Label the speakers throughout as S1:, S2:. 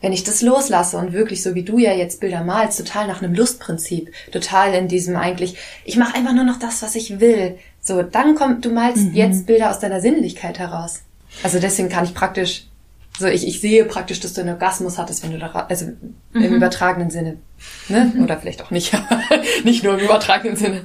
S1: wenn ich das loslasse und wirklich so wie du ja jetzt Bilder malst, total nach einem Lustprinzip, total in diesem eigentlich, ich mache einfach nur noch das, was ich will. So, dann kommt, du malst mhm. jetzt Bilder aus deiner Sinnlichkeit heraus. Also deswegen kann ich praktisch, so ich, ich sehe praktisch, dass du einen Orgasmus hattest, wenn du da, also mhm. im übertragenen Sinne, ne? Mhm. Oder vielleicht auch nicht, nicht nur im übertragenen Sinne.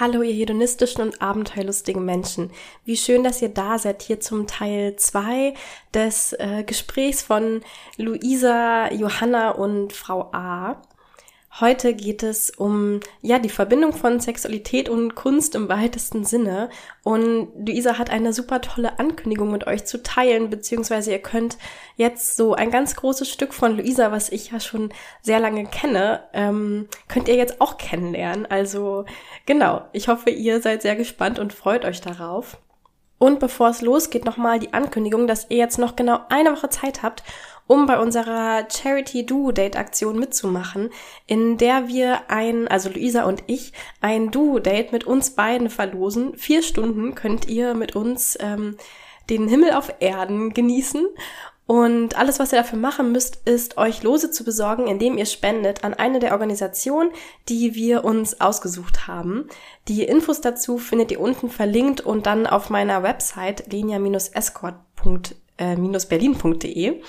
S2: Hallo, ihr hedonistischen und abenteuerlustigen Menschen. Wie schön, dass ihr da seid hier zum Teil 2 des äh, Gesprächs von Luisa, Johanna und Frau A. Heute geht es um ja die Verbindung von Sexualität und Kunst im weitesten Sinne. Und Luisa hat eine super tolle Ankündigung mit euch zu teilen, beziehungsweise ihr könnt jetzt so ein ganz großes Stück von Luisa, was ich ja schon sehr lange kenne, ähm, könnt ihr jetzt auch kennenlernen. Also genau, ich hoffe, ihr seid sehr gespannt und freut euch darauf. Und bevor es losgeht, nochmal die Ankündigung, dass ihr jetzt noch genau eine Woche Zeit habt, um bei unserer Charity Duo Date Aktion mitzumachen, in der wir ein, also Luisa und ich, ein Duo Date mit uns beiden verlosen. Vier Stunden könnt ihr mit uns ähm, den Himmel auf Erden genießen. Und alles, was ihr dafür machen müsst, ist, euch Lose zu besorgen, indem ihr spendet an eine der Organisationen, die wir uns ausgesucht haben. Die Infos dazu findet ihr unten verlinkt und dann auf meiner Website lenia-escort.berlin.de.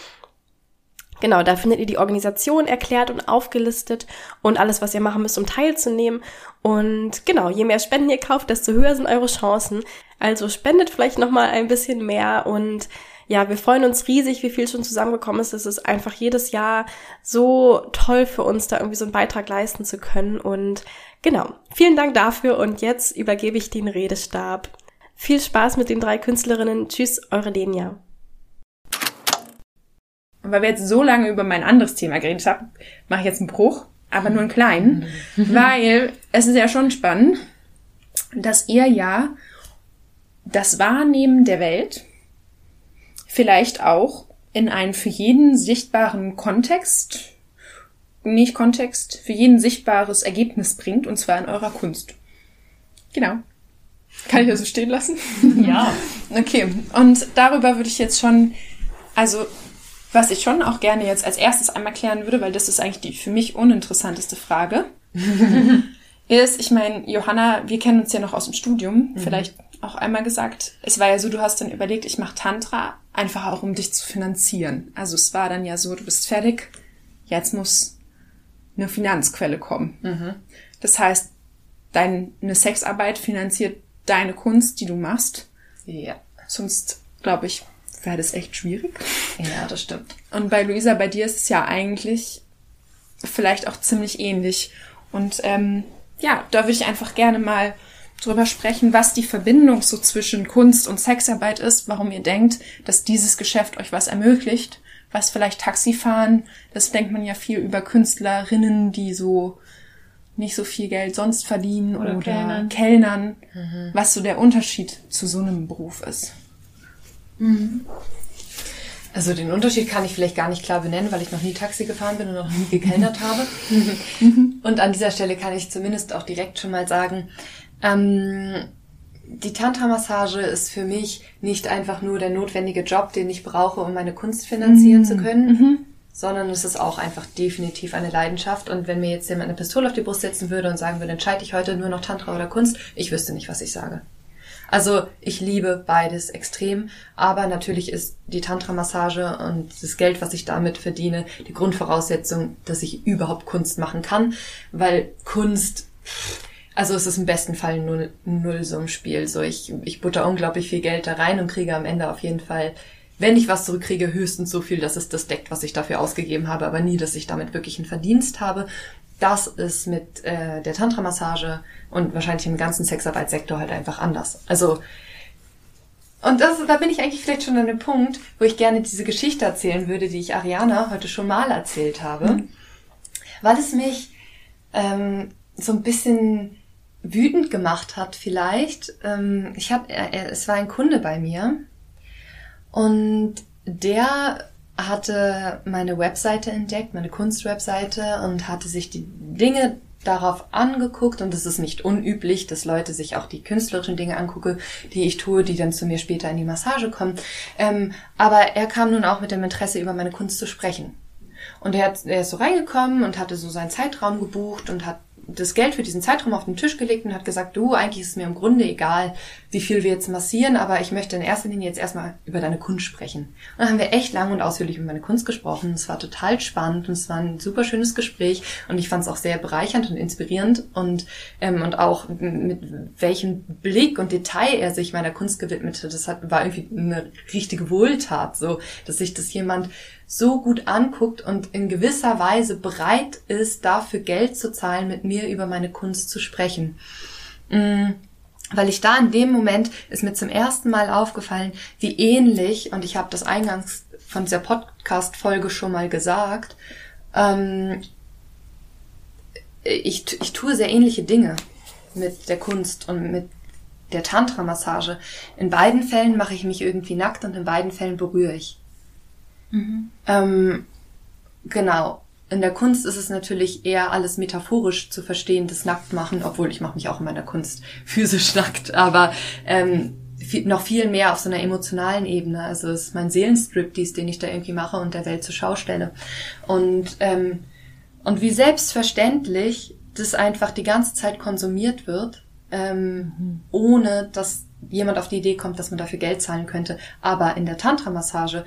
S2: Genau, da findet ihr die Organisation erklärt und aufgelistet und alles, was ihr machen müsst, um teilzunehmen. Und genau, je mehr Spenden ihr kauft, desto höher sind eure Chancen. Also spendet vielleicht nochmal ein bisschen mehr und ja, wir freuen uns riesig, wie viel schon zusammengekommen ist. Es ist einfach jedes Jahr so toll für uns, da irgendwie so einen Beitrag leisten zu können. Und genau, vielen Dank dafür und jetzt übergebe ich den Redestab. Viel Spaß mit den drei Künstlerinnen. Tschüss, eure Lenia
S3: weil wir jetzt so lange über mein anderes Thema geredet haben, mache ich jetzt einen Bruch, aber nur einen kleinen, weil es ist ja schon spannend, dass ihr ja das Wahrnehmen der Welt vielleicht auch in einen für jeden sichtbaren Kontext, nicht Kontext, für jeden sichtbares Ergebnis bringt, und zwar in eurer Kunst. Genau. Kann ich das so stehen lassen?
S4: Ja.
S3: okay. Und darüber würde ich jetzt schon, also was ich schon auch gerne jetzt als erstes einmal klären würde, weil das ist eigentlich die für mich uninteressanteste Frage, ist, ich meine, Johanna, wir kennen uns ja noch aus dem Studium, mhm. vielleicht auch einmal gesagt, es war ja so, du hast dann überlegt, ich mache Tantra, einfach auch um dich zu finanzieren. Also es war dann ja so, du bist fertig, jetzt muss eine Finanzquelle kommen. Mhm. Das heißt, deine Sexarbeit finanziert deine Kunst, die du machst. Ja. Sonst, glaube ich, wäre das echt schwierig.
S1: Ja, das stimmt.
S3: Und bei Luisa, bei dir ist es ja eigentlich vielleicht auch ziemlich ähnlich. Und ähm, ja, da würde ich einfach gerne mal drüber sprechen, was die Verbindung so zwischen Kunst und Sexarbeit ist, warum ihr denkt, dass dieses Geschäft euch was ermöglicht, was vielleicht Taxifahren, das denkt man ja viel über Künstlerinnen, die so nicht so viel Geld sonst verdienen oder, oder Kellnern, Kellnern mhm. was so der Unterschied zu so einem Beruf ist.
S1: Mhm. Also den Unterschied kann ich vielleicht gar nicht klar benennen, weil ich noch nie Taxi gefahren bin und noch nie gekellnert habe. und an dieser Stelle kann ich zumindest auch direkt schon mal sagen, ähm, die Tantra-Massage ist für mich nicht einfach nur der notwendige Job, den ich brauche, um meine Kunst finanzieren mhm. zu können, mhm. sondern es ist auch einfach definitiv eine Leidenschaft. Und wenn mir jetzt jemand eine Pistole auf die Brust setzen würde und sagen würde, entscheide ich heute nur noch Tantra oder Kunst, ich wüsste nicht, was ich sage. Also ich liebe beides extrem, aber natürlich ist die Tantra-Massage und das Geld, was ich damit verdiene, die Grundvoraussetzung, dass ich überhaupt Kunst machen kann, weil Kunst, also es ist im besten Fall ein Nullsummspiel. So ich, ich butter unglaublich viel Geld da rein und kriege am Ende auf jeden Fall wenn ich was zurückkriege, höchstens so viel, dass es das deckt, was ich dafür ausgegeben habe, aber nie, dass ich damit wirklich einen Verdienst habe. Das ist mit äh, der Tantra-Massage und wahrscheinlich im ganzen Sexarbeitssektor halt einfach anders. Also und das, da bin ich eigentlich vielleicht schon an dem Punkt, wo ich gerne diese Geschichte erzählen würde, die ich Ariana heute schon mal erzählt habe, mhm. weil es mich ähm, so ein bisschen wütend gemacht hat vielleicht. Ähm, ich habe, es war ein Kunde bei mir und der hatte meine Webseite entdeckt, meine Kunstwebseite und hatte sich die Dinge darauf angeguckt und es ist nicht unüblich, dass Leute sich auch die künstlerischen Dinge angucke, die ich tue, die dann zu mir später in die Massage kommen. Ähm, aber er kam nun auch mit dem Interesse, über meine Kunst zu sprechen. Und er, hat, er ist so reingekommen und hatte so seinen Zeitraum gebucht und hat das Geld für diesen Zeitraum auf den Tisch gelegt und hat gesagt, du, eigentlich ist es mir im Grunde egal, wie viel wir jetzt massieren, aber ich möchte in erster Linie jetzt erstmal über deine Kunst sprechen. Und dann haben wir echt lang und ausführlich über meine Kunst gesprochen. Es war total spannend und es war ein super schönes Gespräch und ich fand es auch sehr bereichernd und inspirierend und, ähm, und auch mit welchem Blick und Detail er sich meiner Kunst gewidmet hat. Das hat, war irgendwie eine richtige Wohltat, so, dass sich das jemand so gut anguckt und in gewisser Weise bereit ist, dafür Geld zu zahlen, mit mir über meine Kunst zu sprechen. Mm, weil ich da in dem Moment ist mir zum ersten Mal aufgefallen, wie ähnlich, und ich habe das eingangs von dieser Podcast-Folge schon mal gesagt, ähm, ich, ich tue sehr ähnliche Dinge mit der Kunst und mit der Tantra-Massage. In beiden Fällen mache ich mich irgendwie nackt und in beiden Fällen berühre ich. Mhm. Ähm, genau. In der Kunst ist es natürlich eher alles metaphorisch zu verstehen, das Nacktmachen, obwohl ich mache mich auch in meiner Kunst physisch nackt, aber ähm, viel, noch viel mehr auf so einer emotionalen Ebene. Also es ist mein Seelenstriptease, den ich da irgendwie mache und der Welt zur Schau stelle. Und, ähm, und wie selbstverständlich das einfach die ganze Zeit konsumiert wird, ähm, mhm. ohne dass jemand auf die Idee kommt, dass man dafür Geld zahlen könnte. Aber in der Tantra-Massage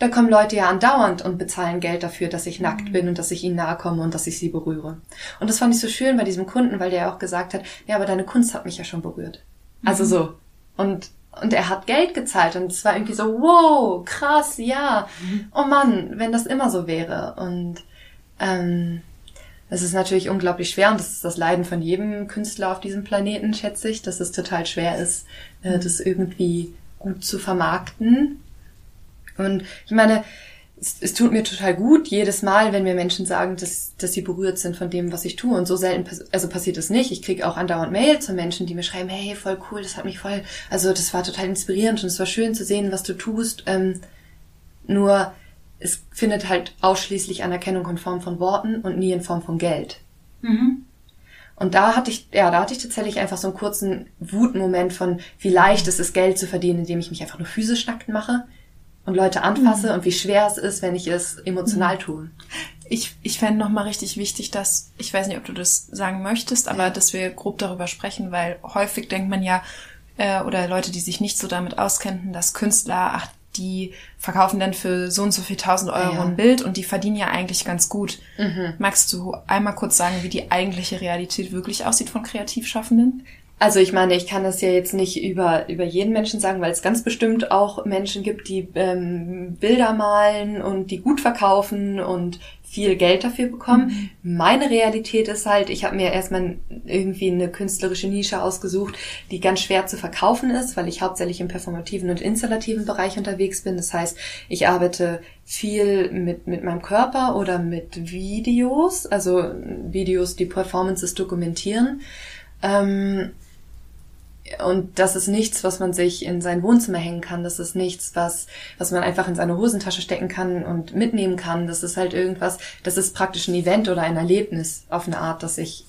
S1: da kommen Leute ja andauernd und bezahlen Geld dafür, dass ich nackt mhm. bin und dass ich ihnen nahe komme und dass ich sie berühre. Und das fand ich so schön bei diesem Kunden, weil der ja auch gesagt hat, ja, aber deine Kunst hat mich ja schon berührt. Also mhm. so. Und, und er hat Geld gezahlt und es war irgendwie so, wow, krass, ja. Mhm. Oh Mann, wenn das immer so wäre. Und ähm, es ist natürlich unglaublich schwer und das ist das Leiden von jedem Künstler auf diesem Planeten, schätze ich, dass es total schwer ist, äh, das irgendwie gut zu vermarkten und ich meine, es, es tut mir total gut, jedes Mal, wenn mir Menschen sagen, dass, dass sie berührt sind von dem, was ich tue. Und so selten, also passiert es nicht. Ich kriege auch andauernd Mails von Menschen, die mir schreiben, hey, voll cool, das hat mich voll, also das war total inspirierend und es war schön zu sehen, was du tust. Ähm, nur es findet halt ausschließlich Anerkennung in Form von Worten und nie in Form von Geld. Mhm. Und da hatte ich, ja, da hatte ich tatsächlich einfach so einen kurzen Wutmoment von, wie leicht es ist, Geld zu verdienen, indem ich mich einfach nur physisch nackt mache und Leute anfasse mhm. und wie schwer es ist, wenn ich es emotional mhm. tue.
S3: Ich, ich fände nochmal richtig wichtig, dass, ich weiß nicht, ob du das sagen möchtest, aber ja. dass wir grob darüber sprechen, weil häufig denkt man ja, äh, oder Leute, die sich nicht so damit auskennen, dass Künstler, ach, die verkaufen dann für so und so viel tausend Euro ja. ein Bild und die verdienen ja eigentlich ganz gut. Mhm. Magst du einmal kurz sagen, wie die eigentliche Realität wirklich aussieht von Kreativschaffenden?
S1: Also ich meine, ich kann das ja jetzt nicht über, über jeden Menschen sagen, weil es ganz bestimmt auch Menschen gibt, die ähm, Bilder malen und die gut verkaufen und viel Geld dafür bekommen. Mhm. Meine Realität ist halt, ich habe mir erstmal irgendwie eine künstlerische Nische ausgesucht, die ganz schwer zu verkaufen ist, weil ich hauptsächlich im performativen und installativen Bereich unterwegs bin. Das heißt, ich arbeite viel mit, mit meinem Körper oder mit Videos, also Videos, die Performances dokumentieren. Ähm, und das ist nichts, was man sich in sein Wohnzimmer hängen kann. Das ist nichts, was, was man einfach in seine Hosentasche stecken kann und mitnehmen kann. Das ist halt irgendwas, das ist praktisch ein Event oder ein Erlebnis auf eine Art, das ich,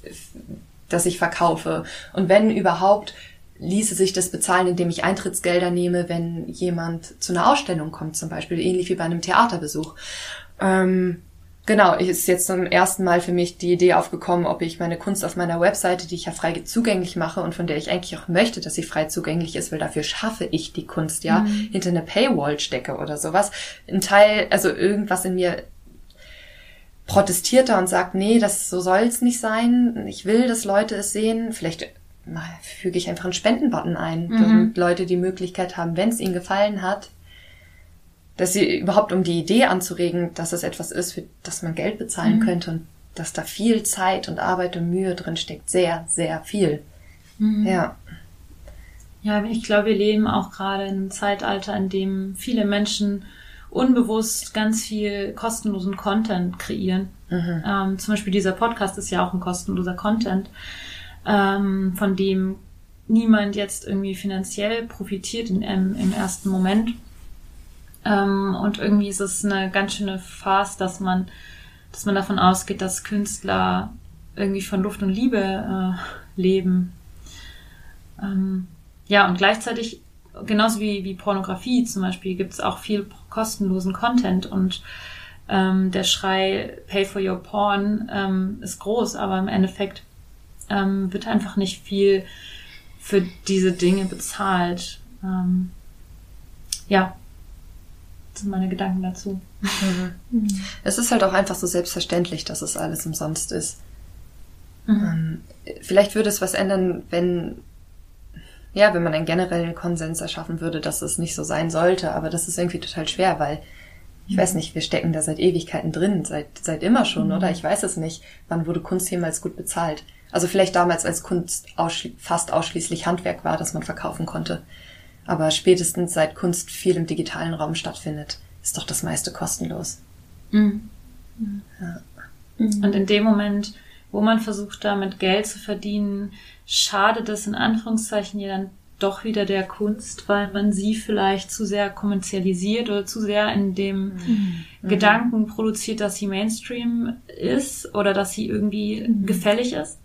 S1: das ich verkaufe. Und wenn überhaupt, ließe sich das bezahlen, indem ich Eintrittsgelder nehme, wenn jemand zu einer Ausstellung kommt, zum Beispiel, ähnlich wie bei einem Theaterbesuch. Ähm, Genau, ist jetzt zum ersten Mal für mich die Idee aufgekommen, ob ich meine Kunst auf meiner Webseite, die ich ja frei zugänglich mache und von der ich eigentlich auch möchte, dass sie frei zugänglich ist, weil dafür schaffe ich die Kunst, ja, mhm. hinter eine Paywall stecke oder sowas. Ein Teil, also irgendwas in mir protestiert da und sagt, nee, das so soll es nicht sein. Ich will, dass Leute es sehen. Vielleicht füge ich einfach einen Spendenbutton ein, mhm. damit Leute die Möglichkeit haben, wenn es ihnen gefallen hat, dass sie überhaupt um die Idee anzuregen, dass es etwas ist, für das man Geld bezahlen mhm. könnte und dass da viel Zeit und Arbeit und Mühe drin steckt. Sehr, sehr viel.
S4: Mhm.
S1: Ja.
S4: Ja, ich glaube, wir leben auch gerade in einem Zeitalter, in dem viele Menschen unbewusst ganz viel kostenlosen Content kreieren.
S1: Mhm.
S4: Ähm, zum Beispiel dieser Podcast ist ja auch ein kostenloser Content, ähm, von dem niemand jetzt irgendwie finanziell profitiert in, im, im ersten Moment. Ähm, und irgendwie ist es eine ganz schöne Farce, dass man, dass man davon ausgeht, dass Künstler irgendwie von Luft und Liebe äh, leben. Ähm, ja, und gleichzeitig, genauso wie, wie Pornografie zum Beispiel, gibt es auch viel kostenlosen Content und ähm, der Schrei Pay for your porn ähm, ist groß, aber im Endeffekt ähm, wird einfach nicht viel für diese Dinge bezahlt. Ähm, ja, sind meine Gedanken dazu.
S1: Mhm. Es ist halt auch einfach so selbstverständlich, dass es alles umsonst ist.
S4: Mhm.
S1: Ähm, vielleicht würde es was ändern, wenn, ja, wenn man einen generellen Konsens erschaffen würde, dass es nicht so sein sollte, aber das ist irgendwie total schwer, weil ich weiß nicht, wir stecken da seit Ewigkeiten drin, seit, seit immer schon,
S4: Mhm.
S1: oder? Ich weiß es nicht. Wann wurde Kunst jemals gut bezahlt? Also vielleicht damals, als Kunst ausschli fast ausschließlich Handwerk war, das man verkaufen konnte. Aber spätestens seit Kunst viel im digitalen Raum stattfindet, ist doch das meiste kostenlos.
S4: Mhm.
S1: Ja.
S4: Und in dem Moment, wo man versucht, damit Geld zu verdienen, schadet es in Anführungszeichen ja dann doch wieder der Kunst, weil man sie vielleicht zu sehr kommerzialisiert oder zu sehr in dem Gedanken produziert, dass sie Mainstream ist oder dass sie irgendwie gefällig ist.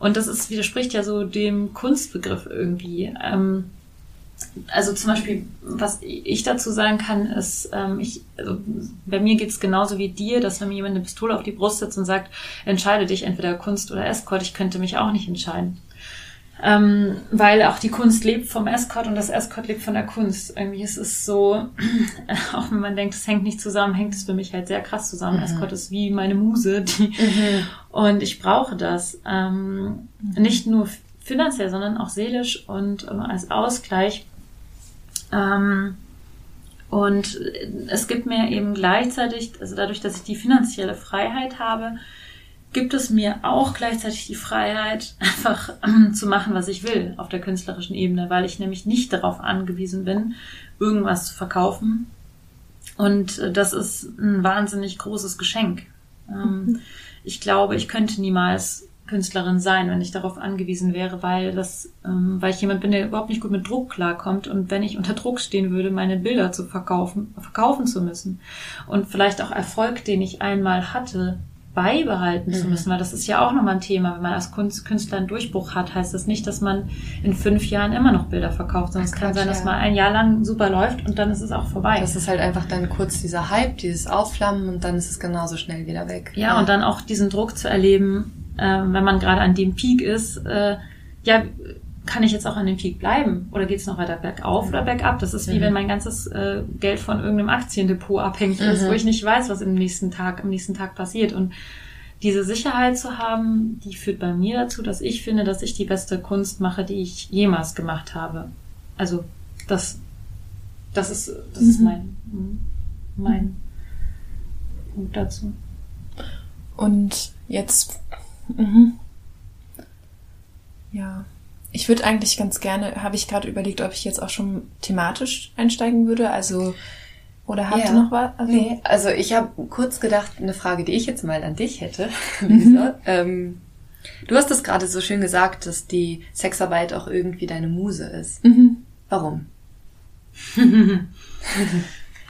S4: Und das ist, widerspricht ja so dem Kunstbegriff irgendwie. Ähm, also zum Beispiel, was ich dazu sagen kann, ist, ähm, ich, also bei mir geht's genauso wie dir, dass wenn mir jemand eine Pistole auf die Brust setzt und sagt, entscheide dich entweder Kunst oder Escort, ich könnte mich auch nicht entscheiden. Ähm, weil auch die Kunst lebt vom Escort und das Escort lebt von der Kunst. Irgendwie ist es so, auch wenn man denkt, es hängt nicht zusammen, hängt es für mich halt sehr krass zusammen.
S1: Mhm.
S4: Escort ist wie meine Muse, die, und ich brauche das. Ähm, Nicht nur finanziell, sondern auch seelisch und ähm, als Ausgleich. Ähm, und es gibt mir eben gleichzeitig, also dadurch, dass ich die finanzielle Freiheit habe, gibt es mir auch gleichzeitig die Freiheit, einfach ähm, zu machen, was ich will auf der künstlerischen Ebene, weil ich nämlich nicht darauf angewiesen bin, irgendwas zu verkaufen. Und äh, das ist ein wahnsinnig großes Geschenk. Ähm, ich glaube, ich könnte niemals Künstlerin sein, wenn ich darauf angewiesen wäre, weil das, ähm, weil ich jemand bin, der überhaupt nicht gut mit Druck klarkommt und wenn ich unter Druck stehen würde, meine Bilder zu verkaufen, verkaufen zu müssen und vielleicht auch Erfolg, den ich einmal hatte, beibehalten zu müssen, weil das ist ja auch nochmal ein Thema. Wenn man als Kunst, Künstler einen Durchbruch hat, heißt das nicht, dass man in fünf Jahren immer noch Bilder verkauft, sondern es kann sein, dass
S1: ja.
S4: mal ein Jahr lang super läuft und dann ist es auch vorbei.
S1: Das ist halt einfach dann kurz dieser Hype, dieses Aufflammen und dann ist es genauso schnell wieder weg.
S4: Ja, und dann auch diesen Druck zu erleben, äh, wenn man gerade an dem Peak ist, äh, ja, kann ich jetzt auch an dem Peak bleiben? Oder geht es noch weiter bergauf oder bergab? Das ist wie
S1: Mhm.
S4: wenn mein ganzes äh, Geld von irgendeinem Aktiendepot abhängig ist,
S1: Mhm.
S4: wo ich nicht weiß, was im nächsten Tag, am nächsten Tag passiert. Und diese Sicherheit zu haben, die führt bei mir dazu, dass ich finde, dass ich die beste Kunst mache, die ich jemals gemacht habe. Also das, das ist, das ist mein, mein Punkt dazu.
S3: Und jetzt, mhm. ja, ich würde eigentlich ganz gerne, habe ich gerade überlegt, ob ich jetzt auch schon thematisch einsteigen würde, also, oder habt ihr
S1: Ja.
S3: noch was? Also,
S1: Nee, also ich habe kurz gedacht, eine Frage, die ich jetzt mal an dich hätte, Lisa. Ähm, du hast es gerade so schön gesagt, dass die Sexarbeit auch irgendwie deine Muse ist.
S3: Mhm.
S1: Warum?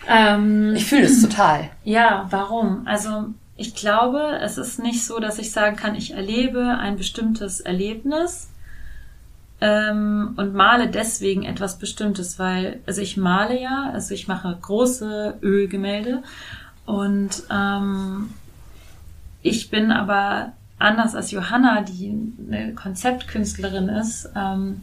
S4: Ähm,
S1: Ich fühle es total.
S4: Ja, warum? Also ich glaube, es ist nicht so, dass ich sagen kann, ich erlebe ein bestimmtes Erlebnis ähm, und male deswegen etwas Bestimmtes, weil, also ich male ja, also ich mache große Ölgemälde und ähm, ich bin aber anders als Johanna, die eine Konzeptkünstlerin ist, ähm,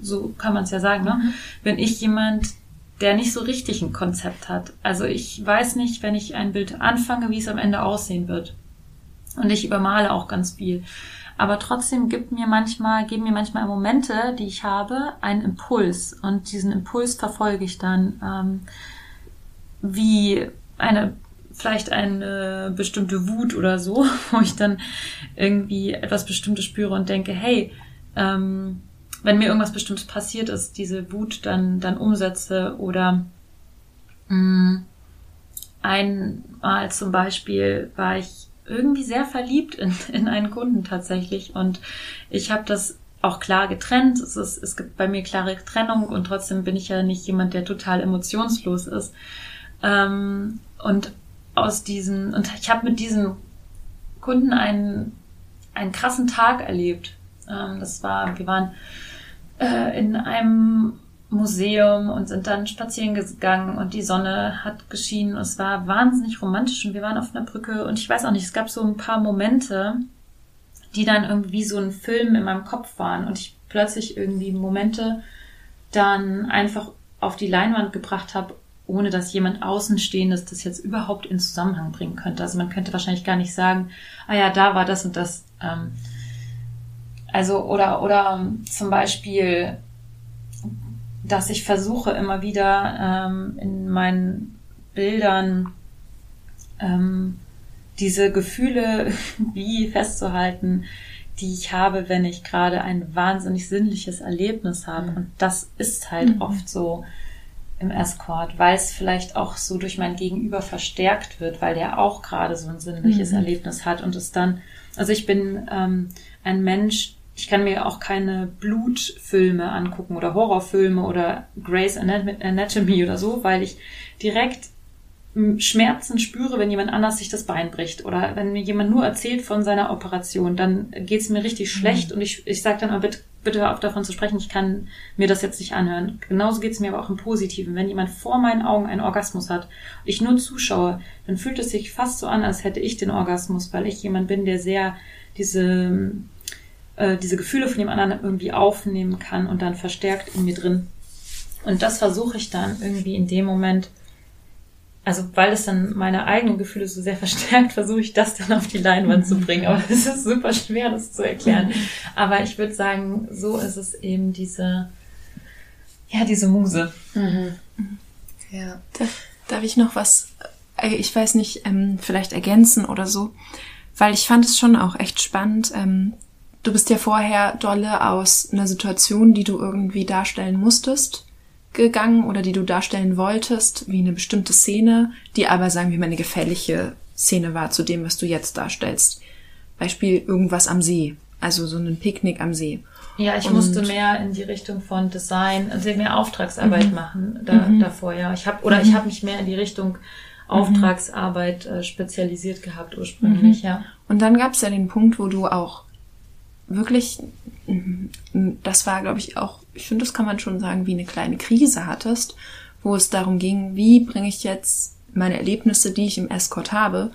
S4: so kann man es ja sagen, ne? bin ich jemand, der nicht so richtig ein Konzept hat. Also ich weiß nicht, wenn ich ein Bild anfange, wie es am Ende aussehen wird. Und ich übermale auch ganz viel. Aber trotzdem gibt mir manchmal, geben mir manchmal Momente, die ich habe, einen Impuls. Und diesen Impuls verfolge ich dann, ähm, wie eine vielleicht eine bestimmte Wut oder so, wo ich dann irgendwie etwas Bestimmtes spüre und denke, hey, ähm, wenn mir irgendwas Bestimmtes passiert ist, diese Wut dann, dann umsetze oder mh, mm, einmal zum Beispiel war ich irgendwie sehr verliebt in, in einen Kunden tatsächlich und ich habe das auch klar getrennt. Es, ist, es gibt bei mir klare Trennung und trotzdem bin ich ja nicht jemand, der total emotionslos ist. Ähm, und aus diesen, und ich habe mit diesem Kunden einen, einen krassen Tag erlebt. Ähm, das war, wir waren äh, in einem Museum und sind dann spazieren gegangen und die Sonne hat geschienen. Es war wahnsinnig romantisch und wir waren auf einer Brücke und ich weiß auch nicht, es gab so ein paar Momente, die dann irgendwie so ein Film in meinem Kopf waren und ich plötzlich irgendwie Momente dann einfach auf die Leinwand gebracht habe, ohne dass jemand Außenstehendes das jetzt überhaupt in Zusammenhang bringen könnte. Also man könnte wahrscheinlich gar nicht sagen, ah ja, da war das und das. Ähm, also oder oder ähm, zum Beispiel, dass ich versuche immer wieder ähm, in meinen Bildern ähm, diese Gefühle wie festzuhalten, die ich habe, wenn ich gerade ein wahnsinnig sinnliches Erlebnis habe. Mhm. Und das ist halt mhm. oft so im Escort, weil es vielleicht auch so durch mein Gegenüber verstärkt wird, weil der auch gerade so ein sinnliches mhm. Erlebnis hat und es dann, also ich bin ähm, ein Mensch, ich kann mir auch keine Blutfilme angucken oder Horrorfilme oder Grey's Anatomy oder so, weil ich direkt Schmerzen spüre, wenn jemand anders sich das Bein bricht oder wenn mir jemand nur erzählt von seiner Operation, dann geht's mir richtig mhm. schlecht und ich, ich sage dann aber bitte, bitte hör auf davon zu sprechen, ich kann mir das jetzt nicht anhören. Genauso geht's mir aber auch im Positiven. Wenn jemand vor meinen Augen einen Orgasmus hat, ich nur zuschaue, dann fühlt es sich fast so an, als hätte ich den Orgasmus, weil ich jemand bin, der sehr diese, äh, diese Gefühle von dem anderen irgendwie aufnehmen kann und dann verstärkt in mir drin. Und das versuche ich dann irgendwie in dem Moment also weil es dann meine eigenen Gefühle so sehr verstärkt, versuche ich das dann auf die Leinwand zu bringen. Aber es ist super schwer, das zu erklären. Aber ich würde sagen, so ist es eben diese, ja, diese Muse. Mhm.
S3: Ja. Darf, darf ich noch was, äh, ich weiß nicht, ähm, vielleicht ergänzen oder so? Weil ich fand es schon auch echt spannend. Ähm, du bist ja vorher dolle aus einer Situation, die du irgendwie darstellen musstest gegangen oder die du darstellen wolltest, wie eine bestimmte Szene, die aber, sagen wir mal, eine gefährliche Szene war zu dem, was du jetzt darstellst. Beispiel irgendwas am See, also so ein Picknick am See.
S4: Ja, ich und musste mehr in die Richtung von Design, also mehr Auftragsarbeit mhm. machen da, mhm. davor, ja. Ich habe oder mhm. ich habe mich mehr in die Richtung Auftragsarbeit äh, spezialisiert gehabt ursprünglich, mhm. ja.
S3: Und dann gab es ja den Punkt, wo du auch wirklich, das war, glaube ich, auch ich finde, das kann man schon sagen, wie eine kleine Krise hattest, wo es darum ging, wie bringe ich jetzt meine Erlebnisse, die ich im Escort habe,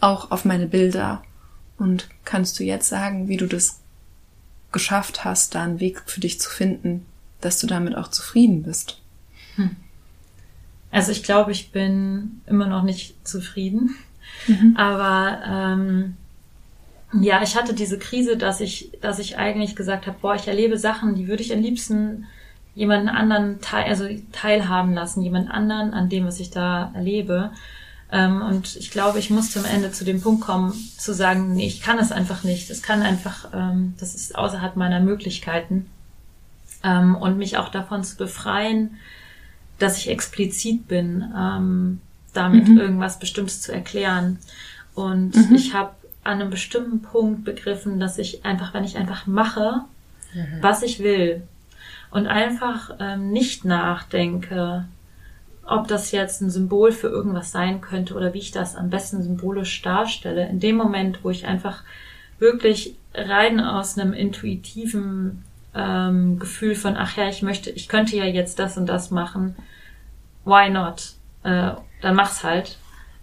S3: auch auf meine Bilder. Und kannst du jetzt sagen, wie du das geschafft hast, da einen Weg für dich zu finden, dass du damit auch zufrieden bist? Hm.
S4: Also ich glaube, ich bin immer noch nicht zufrieden. Mhm. Aber ähm, ja, ich hatte diese Krise, dass ich, dass ich eigentlich gesagt habe, boah, ich erlebe Sachen, die würde ich am liebsten jemanden anderen teil, also teilhaben lassen, jemand anderen an dem, was ich da erlebe. Ähm, und ich glaube, ich muss zum Ende zu dem Punkt kommen, zu sagen, nee, ich kann es einfach nicht. Es kann einfach, ähm, das ist außerhalb meiner Möglichkeiten. Ähm, und mich auch davon zu befreien, dass ich explizit bin, damit mhm. irgendwas Bestimmtes zu erklären. Und mhm. ich habe an einem bestimmten Punkt begriffen, dass ich einfach, wenn ich einfach mache, mhm. was ich will und einfach ähm, nicht nachdenke, ob das jetzt ein Symbol für irgendwas sein könnte oder wie ich das am besten symbolisch darstelle. In dem Moment, wo ich einfach wirklich rein aus einem intuitiven ähm, Gefühl von, ach ja, ich möchte, ich könnte ja jetzt das und das machen, why not? Äh, dann mach's halt.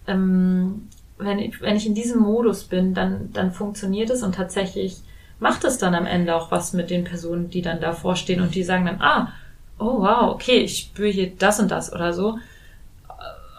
S4: Ähm, wenn ich, wenn ich in diesem Modus bin, dann, dann funktioniert es und tatsächlich macht es dann am Ende auch was mit den Personen, die dann davor stehen und die sagen dann, ah, oh wow, okay, ich spüre hier das und das oder so.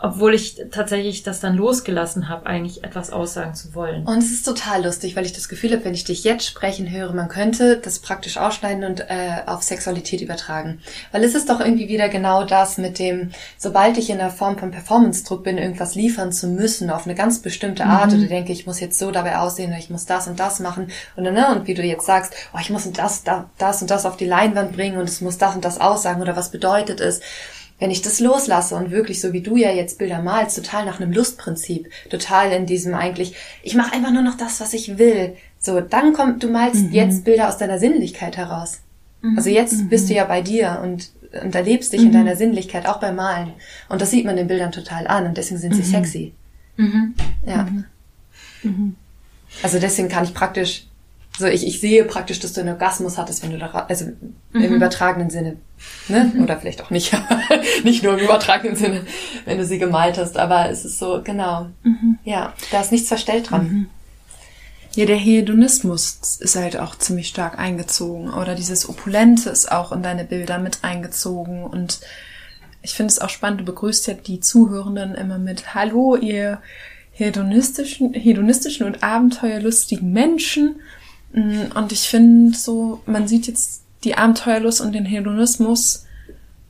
S4: Obwohl ich tatsächlich das dann losgelassen habe, eigentlich etwas aussagen zu wollen.
S1: Und es ist total lustig, weil ich das Gefühl habe, wenn ich dich jetzt sprechen höre, man könnte das praktisch ausschneiden und äh, auf Sexualität übertragen. Weil es ist doch irgendwie wieder genau das mit dem, sobald ich in der Form von Performance-Druck bin, irgendwas liefern zu müssen, auf eine ganz bestimmte Art, mhm. oder denke, ich muss jetzt so dabei aussehen, oder ich muss das und das machen, und, ne, und wie du jetzt sagst, oh, ich muss das, das und das auf die Leinwand bringen, und es muss das und das aussagen, oder was bedeutet es, wenn ich das loslasse und wirklich so wie du ja jetzt Bilder malst, total nach einem Lustprinzip, total in diesem eigentlich, ich mache einfach nur noch das, was ich will. So, dann kommt, du malst mhm. jetzt Bilder aus deiner Sinnlichkeit heraus. Mhm. Also jetzt mhm. bist du ja bei dir und, und erlebst dich in mhm. deiner Sinnlichkeit, auch beim Malen. Und das sieht man den Bildern total an und deswegen sind sie mhm. sexy. Mhm. Ja. Also deswegen kann ich praktisch so, ich, ich sehe praktisch, dass du einen Orgasmus hattest, wenn du da, also mhm. im übertragenen Sinne, ne? Mhm. Oder vielleicht auch nicht, nicht nur im übertragenen Sinne, wenn du sie gemalt hast, aber es ist so, genau. Mhm. Ja, da ist nichts verstellt dran. Mhm.
S3: Ja, der Hedonismus ist halt auch ziemlich stark eingezogen. Oder dieses Opulente ist auch in deine Bilder mit eingezogen. Und ich finde es auch spannend, du begrüßt ja die Zuhörenden immer mit Hallo, ihr hedonistischen, hedonistischen und abenteuerlustigen Menschen. Mm, und ich finde so, man sieht jetzt die Abenteuerlust und den Hedonismus.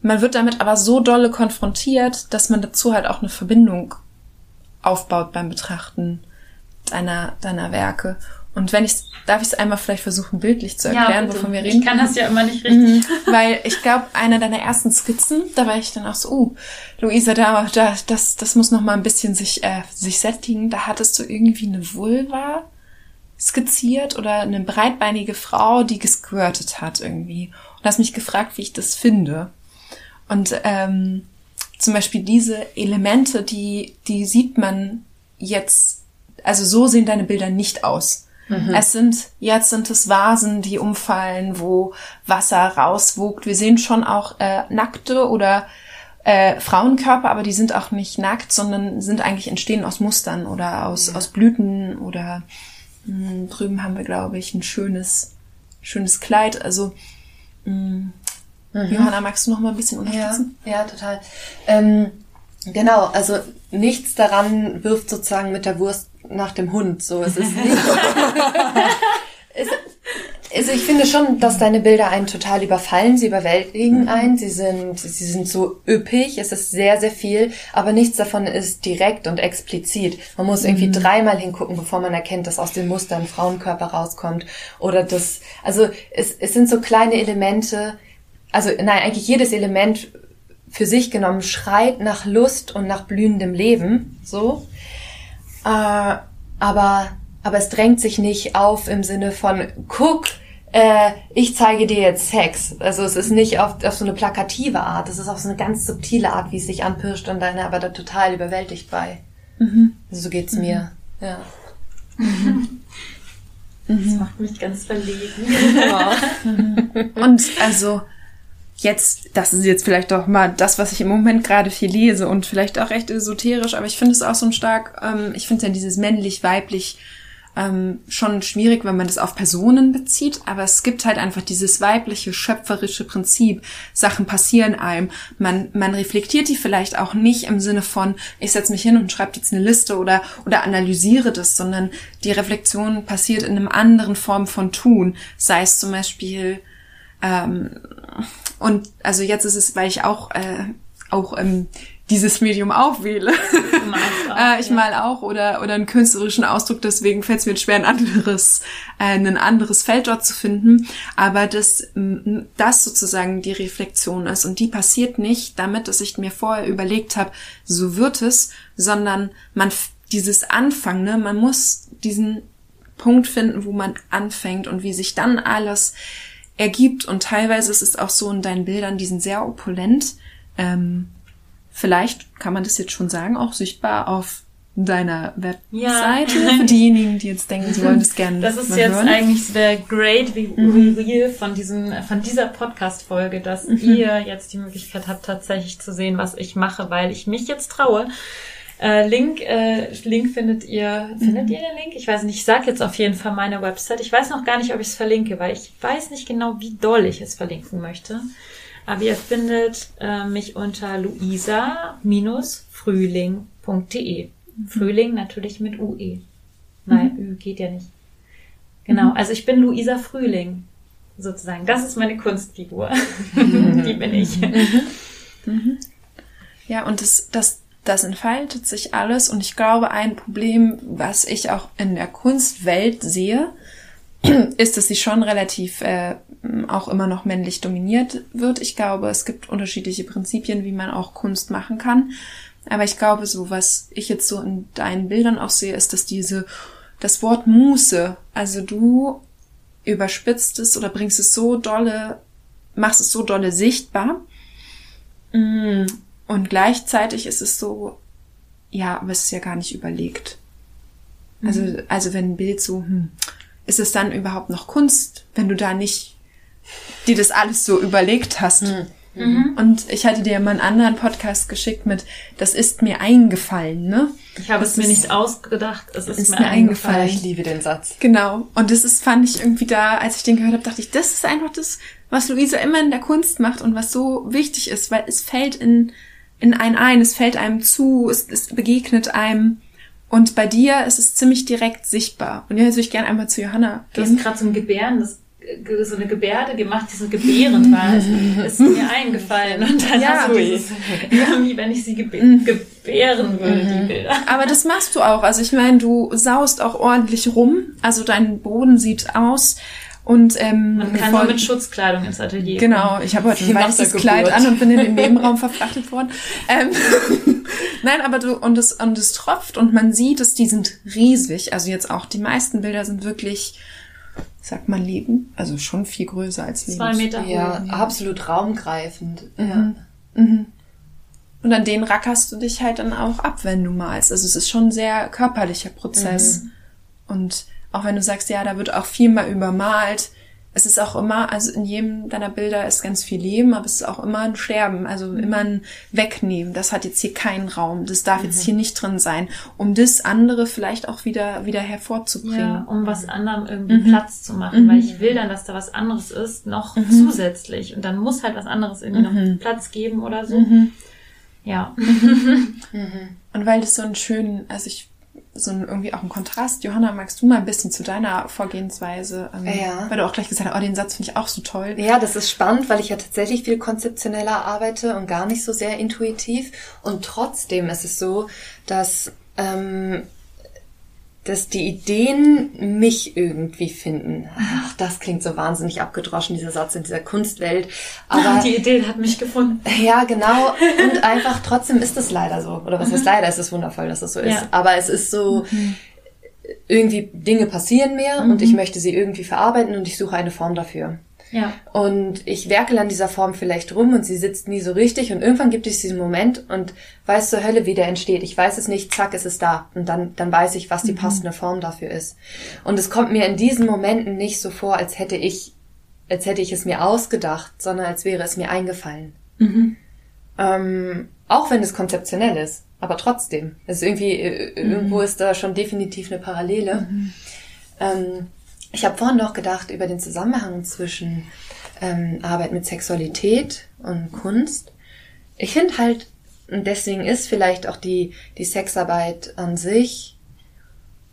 S3: Man wird damit aber so dolle konfrontiert, dass man dazu halt auch eine Verbindung aufbaut beim Betrachten deiner, deiner Werke. Und wenn ich, darf ich es einmal vielleicht versuchen, bildlich zu erklären, ja, wovon wir reden?
S4: Ich kann das ja immer nicht richtig.
S3: Mhm, weil ich glaube, einer deiner ersten Skizzen, da war ich dann auch so, uh, Luisa, da, da, das, das muss noch mal ein bisschen sich, äh, sich sättigen. Da hattest du irgendwie eine Vulva skizziert oder eine breitbeinige Frau, die gesquirtet hat irgendwie. Und hast mich gefragt, wie ich das finde. Und ähm, zum Beispiel diese Elemente, die, die sieht man jetzt, also so sehen deine Bilder nicht aus. Mhm. Es sind, jetzt sind es Vasen, die umfallen, wo Wasser rauswogt. Wir sehen schon auch äh, nackte oder äh, Frauenkörper, aber die sind auch nicht nackt, sondern sind eigentlich entstehen aus Mustern oder aus, ja. aus Blüten oder hm, drüben haben wir, glaube ich, ein schönes, schönes Kleid. Also, mh, hm, mhm. Johanna, magst du noch mal ein bisschen unterstützen?
S1: Ja, ja total. Ähm, genau, also nichts daran wirft sozusagen mit der Wurst nach dem Hund. So, es ist nicht. es, also ich finde schon, dass deine Bilder einen total überfallen, sie überwältigen mhm. einen, sie sind, sie sind so üppig, es ist sehr, sehr viel, aber nichts davon ist direkt und explizit. Man muss irgendwie mhm. dreimal hingucken, bevor man erkennt, dass aus den Mustern ein Frauenkörper rauskommt oder das, also es, es sind so kleine Elemente, also nein, eigentlich jedes Element für sich genommen schreit nach Lust und nach blühendem Leben, so. Äh, aber aber es drängt sich nicht auf im Sinne von, guck, äh, ich zeige dir jetzt Sex. Also es ist nicht auf, auf so eine plakative Art, es ist auf so eine ganz subtile Art, wie es sich anpirscht und deine aber da total überwältigt bei. Mhm. Also so geht's mhm. mir. Ja.
S4: Mhm. Das macht mich ganz verlegen.
S3: und also jetzt, das ist jetzt vielleicht doch mal das, was ich im Moment gerade viel lese und vielleicht auch recht esoterisch, aber ich finde es auch so ein stark, ähm, ich finde ja dieses männlich-weiblich ähm, schon schwierig, wenn man das auf Personen bezieht, aber es gibt halt einfach dieses weibliche, schöpferische Prinzip. Sachen passieren einem. Man, man reflektiert die vielleicht auch nicht im Sinne von, ich setze mich hin und schreibe jetzt eine Liste oder, oder analysiere das, sondern die Reflexion passiert in einem anderen Form von Tun. Sei es zum Beispiel, ähm, und also jetzt ist es, weil ich auch, äh, auch ähm, dieses Medium auch wähle. Auch, äh, ich mal auch oder oder einen künstlerischen Ausdruck, deswegen fällt es mir schwer, ein anderes, äh, ein anderes Feld dort zu finden. Aber dass das sozusagen die Reflexion ist und die passiert nicht damit, dass ich mir vorher überlegt habe, so wird es, sondern man dieses Anfangen, ne, man muss diesen Punkt finden, wo man anfängt und wie sich dann alles ergibt. Und teilweise ist es auch so in deinen Bildern, die sind sehr opulent. Ähm, vielleicht kann man das jetzt schon sagen, auch sichtbar auf deiner Webseite ja. für diejenigen, die jetzt denken, sie wollen das gerne
S4: Das ist jetzt hören. eigentlich der Great mhm. Reveal von diesem von dieser Podcast Folge, dass mhm. ihr jetzt die Möglichkeit habt tatsächlich zu sehen, was ich mache, weil ich mich jetzt traue. Äh, Link, äh, Link findet ihr, findet mhm. ihr den Link? Ich weiß nicht, ich sag jetzt auf jeden Fall meine Website. Ich weiß noch gar nicht, ob ich es verlinke, weil ich weiß nicht genau, wie doll ich es verlinken möchte. Aber ihr findet äh, mich unter luisa-frühling.de. Frühling natürlich mit UE. Nein, Ü geht ja nicht. Genau, also ich bin Luisa Frühling, sozusagen. Das ist meine Kunstfigur. Die bin ich.
S3: Ja, und das, das, das entfaltet sich alles. Und ich glaube, ein Problem, was ich auch in der Kunstwelt sehe, ist, dass sie schon relativ äh, auch immer noch männlich dominiert wird. Ich glaube, es gibt unterschiedliche Prinzipien, wie man auch Kunst machen kann. Aber ich glaube, so was ich jetzt so in deinen Bildern auch sehe, ist, dass diese, das Wort Muße, also du überspitzt es oder bringst es so dolle, machst es so dolle sichtbar. Mm, Und gleichzeitig ist es so, ja, aber es ist ja gar nicht überlegt. Also, also wenn ein Bild so, hm, ist es dann überhaupt noch Kunst, wenn du da nicht dir das alles so überlegt hast? Und ich hatte dir mal einen anderen Podcast geschickt mit, das ist mir eingefallen, ne?
S4: Ich habe
S3: Das
S4: es mir nicht ausgedacht, es ist,
S3: ist
S4: mir
S3: mir
S4: eingefallen.
S3: eingefallen.
S1: Ich liebe den Satz.
S3: Genau. Und das ist, fand ich irgendwie da, als ich den gehört habe, dachte ich, das ist einfach das, was Luisa immer in der Kunst macht und was so wichtig ist, weil es fällt in, in einen ein, es fällt einem zu, es, es begegnet einem. Und bei dir ist es ziemlich direkt sichtbar. Und jetzt würde ich gerne einmal zu Johanna
S4: Du hast
S3: gehen.
S4: gerade so ein Gebären, das, äh, so eine Gebärde gemacht, die so gebärend war. Es ist mir eingefallen. Und dann
S3: Ja.
S4: hast du dieses, ja, wie wenn ich sie gebä gebären würde, die Bilder.
S3: Aber das machst du auch. Also ich meine, du saust auch ordentlich rum. Also dein Boden sieht aus. Und ähm,
S4: Man kann
S3: voll-
S4: nur mit Schutzkleidung ins Atelier
S3: Genau, ich habe heute ein weißes Kleid an und bin in den Nebenraum verfrachtet worden. Ähm, Nein, aber du und es und es tropft und man sieht es, die sind riesig. Also jetzt auch die meisten Bilder sind wirklich, sagt man Leben, also schon viel größer als Leben.
S4: Zwei Meter hoch.
S1: Ja, absolut raumgreifend. Ja.
S3: Mhm. Mhm. Und an denen rackerst du dich halt dann auch ab, wenn du malst. Also es ist schon ein sehr körperlicher Prozess. Und auch wenn du sagst, ja, da wird auch viel mal übermalt, es ist auch immer, also in jedem deiner Bilder ist ganz viel Leben, aber es ist auch immer ein Sterben, also immer ein Wegnehmen. Das hat jetzt hier keinen Raum. Das darf jetzt hier nicht drin sein, um das andere vielleicht auch wieder, wieder hervorzubringen.
S4: Ja, um was anderem irgendwie Platz zu machen, weil ich will dann, dass da was anderes ist, noch zusätzlich. Und dann muss halt was anderes irgendwie noch Platz geben oder so. Ja.
S3: Und weil das so einen schönen, also ich, so ein, irgendwie auch ein Kontrast. Johanna, magst du mal ein bisschen zu deiner Vorgehensweise? Ähm,
S1: Ja.
S3: Weil du auch gleich gesagt hast, oh, den Satz finde ich auch so toll.
S1: Ja, das ist spannend, weil ich ja tatsächlich viel konzeptioneller arbeite und gar nicht so sehr intuitiv. Und trotzdem ist es so, dass, ähm, dass die Ideen mich irgendwie finden. Ach, das klingt so wahnsinnig abgedroschen, dieser Satz in dieser Kunstwelt. Aber
S4: die Idee hat mich gefunden.
S1: ja, genau. Und einfach trotzdem ist es leider so. Oder was heißt leider? Es ist wundervoll, dass es so ist.
S4: Ja.
S1: Aber es ist so, irgendwie Dinge passieren mir und ich möchte sie irgendwie verarbeiten und ich suche eine Form dafür.
S4: Ja.
S1: Und ich werkel an dieser Form vielleicht rum und sie sitzt nie so richtig und irgendwann gibt es diesen Moment und weiß zur Hölle, wie der entsteht. Ich weiß es nicht, zack, es ist da. Und dann, dann weiß ich, was die passende Form dafür ist. Und es kommt mir in diesen Momenten nicht so vor, als hätte ich, als hätte ich es mir ausgedacht, sondern als wäre es mir eingefallen. Ähm, auch wenn es konzeptionell ist, aber trotzdem. Es ist irgendwie, äh, irgendwo ist da schon definitiv eine Parallele. Ähm, ich habe vorhin noch gedacht über den Zusammenhang zwischen ähm, Arbeit mit Sexualität und Kunst. Ich finde halt, und deswegen ist vielleicht auch die, die Sexarbeit an sich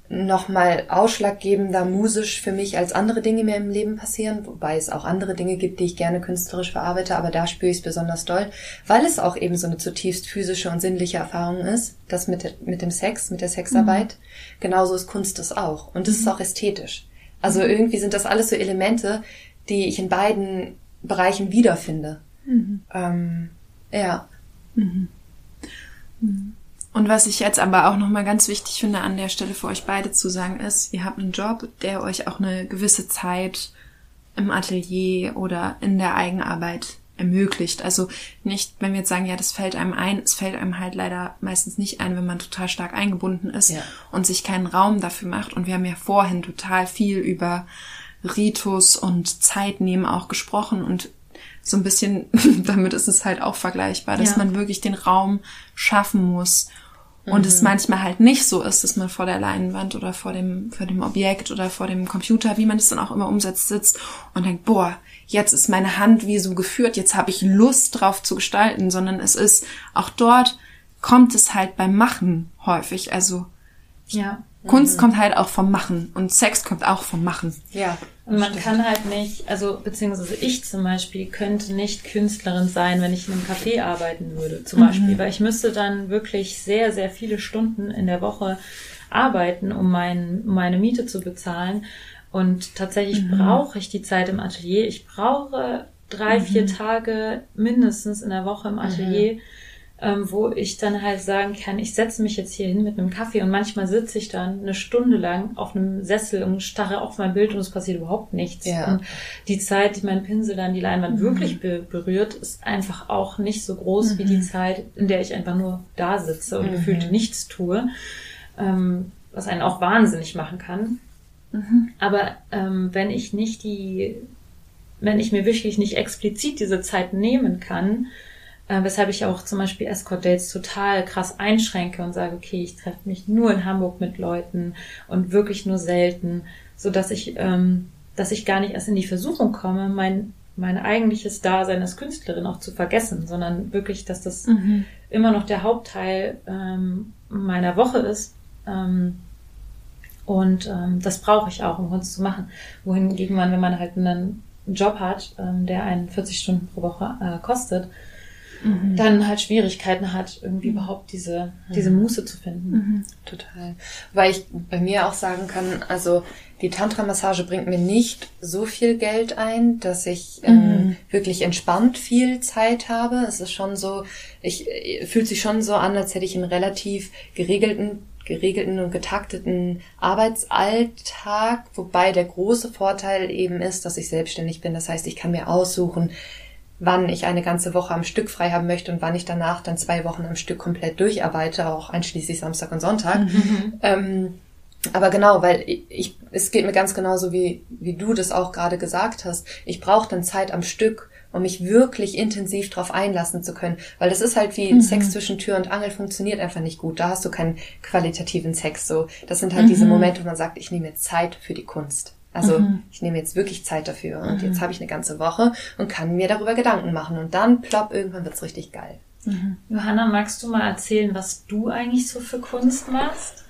S1: nochmal ausschlaggebender musisch für mich als andere Dinge mir im Leben passieren, wobei es auch andere Dinge gibt, die ich gerne künstlerisch verarbeite, aber da spüre ich es besonders doll, weil es auch eben so eine zutiefst physische und sinnliche Erfahrung ist, das mit, mit dem Sex, mit der Sexarbeit. Genauso ist Kunst das auch. Und es ist auch ästhetisch. Also irgendwie sind das alles so Elemente, die ich in beiden Bereichen wiederfinde. Ähm, ja.
S3: Und was ich jetzt aber auch nochmal ganz wichtig finde an der Stelle für euch beide zu sagen ist, ihr habt einen Job, der euch auch eine gewisse Zeit im Atelier oder in der Eigenarbeit ermöglicht. Also nicht, wenn wir jetzt sagen, ja, das fällt einem ein, es fällt einem halt leider meistens nicht ein, wenn man total stark eingebunden ist
S1: Ja.
S3: und sich keinen Raum dafür macht. Und wir haben ja vorhin total viel über Ritus und Zeit nehmen auch gesprochen und so ein bisschen, damit ist es halt auch vergleichbar, dass
S4: Ja.
S3: man wirklich den Raum schaffen muss, und es manchmal halt nicht so ist, dass man vor der Leinwand oder vor dem, vor dem Objekt oder vor dem Computer, wie man es dann auch immer umsetzt, sitzt und denkt, boah, jetzt ist meine Hand wie so geführt, jetzt habe ich Lust drauf zu gestalten, sondern es ist auch dort kommt es halt beim Machen häufig. Also
S4: Ja.
S3: Kunst kommt halt auch vom Machen und Sex kommt auch vom Machen.
S1: Ja.
S4: Und man kann halt nicht, also beziehungsweise ich zum Beispiel könnte nicht Künstlerin sein, wenn ich in einem Café arbeiten würde, zum Beispiel, weil ich müsste dann wirklich sehr, sehr viele Stunden in der Woche arbeiten, um mein, um meine Miete zu bezahlen. Und tatsächlich brauche ich die Zeit im Atelier. Ich brauche drei, vier Tage mindestens in der Woche im Atelier, ähm, wo ich dann halt sagen kann, ich setze mich jetzt hier hin mit einem Kaffee und manchmal sitze ich dann eine Stunde lang auf einem Sessel und starre auf mein Bild und es passiert überhaupt nichts.
S1: Ja.
S4: Und die Zeit, die mein Pinsel dann die Leinwand wirklich be berührt, ist einfach auch nicht so groß wie die Zeit, in der ich einfach nur da sitze und gefühlt nichts tue, ähm, was einen auch wahnsinnig machen kann. Aber ähm, wenn ich nicht die, wenn ich mir wirklich nicht explizit diese Zeit nehmen kann, äh, weshalb ich auch zum Beispiel Escort Dates total krass einschränke und sage, okay, ich treffe mich nur in Hamburg mit Leuten und wirklich nur selten, so dass ich, ähm, dass ich gar nicht erst in die Versuchung komme, mein mein eigentliches Dasein als Künstlerin auch zu vergessen, sondern wirklich, dass das immer noch der Hauptteil ähm, meiner Woche ist. Ähm, und ähm, das brauche ich auch, um Kunst zu machen. Wohingegen man, wenn man halt einen Job hat, ähm, der einen 40 Stunden pro Woche äh, kostet, dann halt Schwierigkeiten hat, irgendwie überhaupt diese, diese Muße zu finden.
S1: Total. Weil ich bei mir auch sagen kann, also die Tantra-Massage bringt mir nicht so viel Geld ein, dass ich ähm, wirklich entspannt viel Zeit habe. Es ist schon so, ich äh, fühlt sich schon so an, als hätte ich einen relativ geregelten geregelten und getakteten Arbeitsalltag, wobei der große Vorteil eben ist, dass ich selbstständig bin. Das heißt, ich kann mir aussuchen, wann ich eine ganze Woche am Stück frei haben möchte und wann ich danach dann zwei Wochen am Stück komplett durcharbeite, auch einschließlich Samstag und Sonntag. Ähm, aber genau, weil ich, ich, es geht mir ganz genauso wie, wie du das auch gerade gesagt hast. Ich brauche dann Zeit am Stück, um mich wirklich intensiv darauf einlassen zu können. Weil das ist halt wie Sex zwischen Tür und Angel funktioniert einfach nicht gut. Da hast du keinen qualitativen Sex. So, das sind halt diese Momente, wo man sagt, ich nehme jetzt Zeit für die Kunst. Also ich nehme jetzt wirklich Zeit dafür. Und jetzt habe ich eine ganze Woche und kann mir darüber Gedanken machen. Und dann plopp, irgendwann wird's richtig geil.
S4: Johanna, magst du mal erzählen, was du eigentlich so für Kunst machst?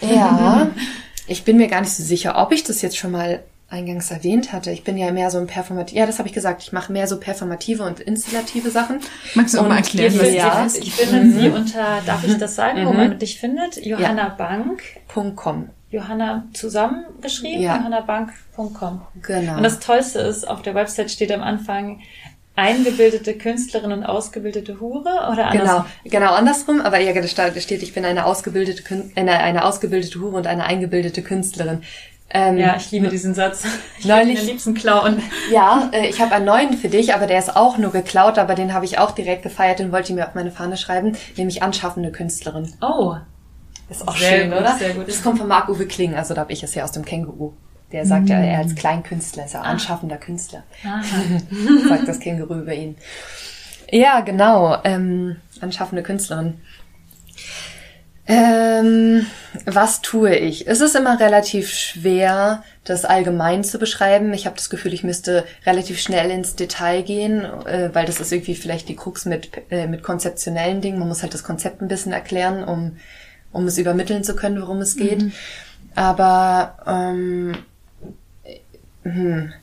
S1: Ja, ich bin mir gar nicht so sicher, ob ich das jetzt schon mal eingangs erwähnt hatte. Ich bin ja mehr so ein performativ, ja, das habe ich gesagt. Ich mache mehr so performative und installative Sachen.
S3: Magst du auch mal erklären, was
S1: findet-
S3: das
S1: ja,
S3: ist?
S4: Ich finde sie unter, darf ich das sagen, wo man dich findet? Johanna Bank.
S1: Punkt .com.
S4: Johanna zusammengeschrieben,
S1: Ja.
S4: johannabank.com.
S1: Genau.
S4: Und das Tollste ist, auf der Website steht am Anfang eingebildete Künstlerin und ausgebildete Hure oder
S1: Genau,
S4: anders?
S1: genau andersrum, aber ja, da steht, ich bin eine ausgebildete, äh, eine ausgebildete Hure und eine eingebildete Künstlerin. Ähm,
S4: Ja, ich liebe diesen Satz. Ich
S1: Neulich-
S4: am liebsten klauen.
S1: Ja, äh, ich habe einen neuen für dich, aber der ist auch nur geklaut, aber den habe ich auch direkt gefeiert und wollte mir auf meine Fahne schreiben, nämlich anschaffende Künstlerin.
S4: Oh,
S1: Das ist auch
S4: Sehr
S1: schön,
S4: gut,
S1: oder?
S4: sehr gut.
S1: Das kommt von Marc-Uwe Kling, also da habe ich es ja aus dem Känguru. Der sagt ja, er als Kleinkünstler ist ja anschaffender Künstler. sagt das Känguru über ihn. Ja, genau. Ähm, anschaffende Künstlerin. Ähm, was tue ich? Es ist immer relativ schwer, das allgemein zu beschreiben. Ich habe das Gefühl, ich müsste relativ schnell ins Detail gehen, äh, weil das ist irgendwie vielleicht die Krux mit, äh, mit konzeptionellen Dingen. Man muss halt das Konzept ein bisschen erklären, um, um es übermitteln zu können, worum es geht. Aber ähm, hm.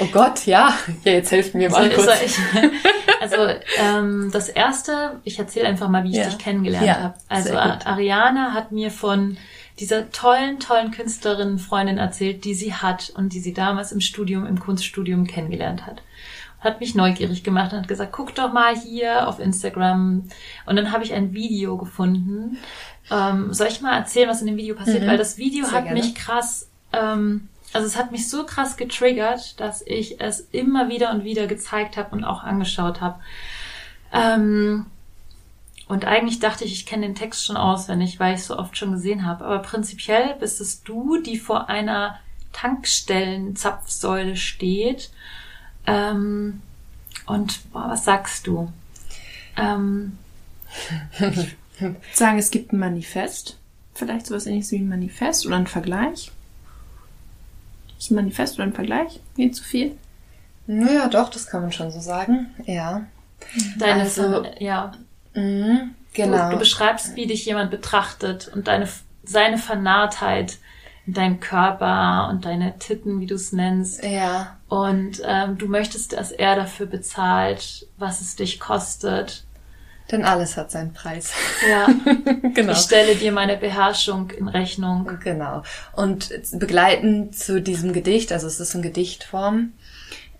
S1: Oh Gott, ja. Ja, jetzt helft mir mal
S4: Soll,
S1: kurz.
S4: soll ich, also ähm, das erste, ich erzähle einfach mal, wie ich
S1: Ja.
S4: dich kennengelernt
S1: Ja,
S4: habe. Also. Ariana hat mir von dieser tollen, tollen Künstlerin, Freundin erzählt, die sie hat und die sie damals im Studium, im Kunststudium kennengelernt hat. Hat mich neugierig gemacht und hat gesagt, guck doch mal hier auf Instagram. Und dann habe ich ein Video gefunden. Ähm, soll ich mal erzählen, was in dem Video passiert? Weil das Video
S1: Sehr
S4: hat
S1: gerne.
S4: mich krass, ähm, also es hat mich so krass getriggert, dass ich es immer wieder und wieder gezeigt habe und auch angeschaut habe. Ähm, und eigentlich dachte ich, ich kenne den Text schon auswendig, weil ich so oft schon gesehen habe. Aber prinzipiell bist es du, die vor einer Tankstellenzapfsäule steht. Ähm, und boah, was sagst du? Ähm,
S3: sagen, es gibt ein Manifest. Vielleicht sowas ähnliches wie ein Manifest oder ein Vergleich. Ist ein Manifest oder ein Vergleich? Nie zu viel?
S1: Naja, doch, das kann man schon so sagen. Ja.
S4: deine,
S1: Also-
S4: ja,
S1: Mhm, genau.
S4: Du, du beschreibst, wie dich jemand betrachtet und deine, seine Vernarrtheit in deinem Körper und deine Titten, wie du es nennst.
S1: ja.
S4: Und ähm, du möchtest, dass er dafür bezahlt, was es dich kostet.
S1: Denn alles hat seinen Preis.
S4: Ja,
S1: genau.
S4: ich stelle dir meine Beherrschung in Rechnung.
S1: Genau. Und begleitend zu diesem Gedicht, also es ist in Gedichtform,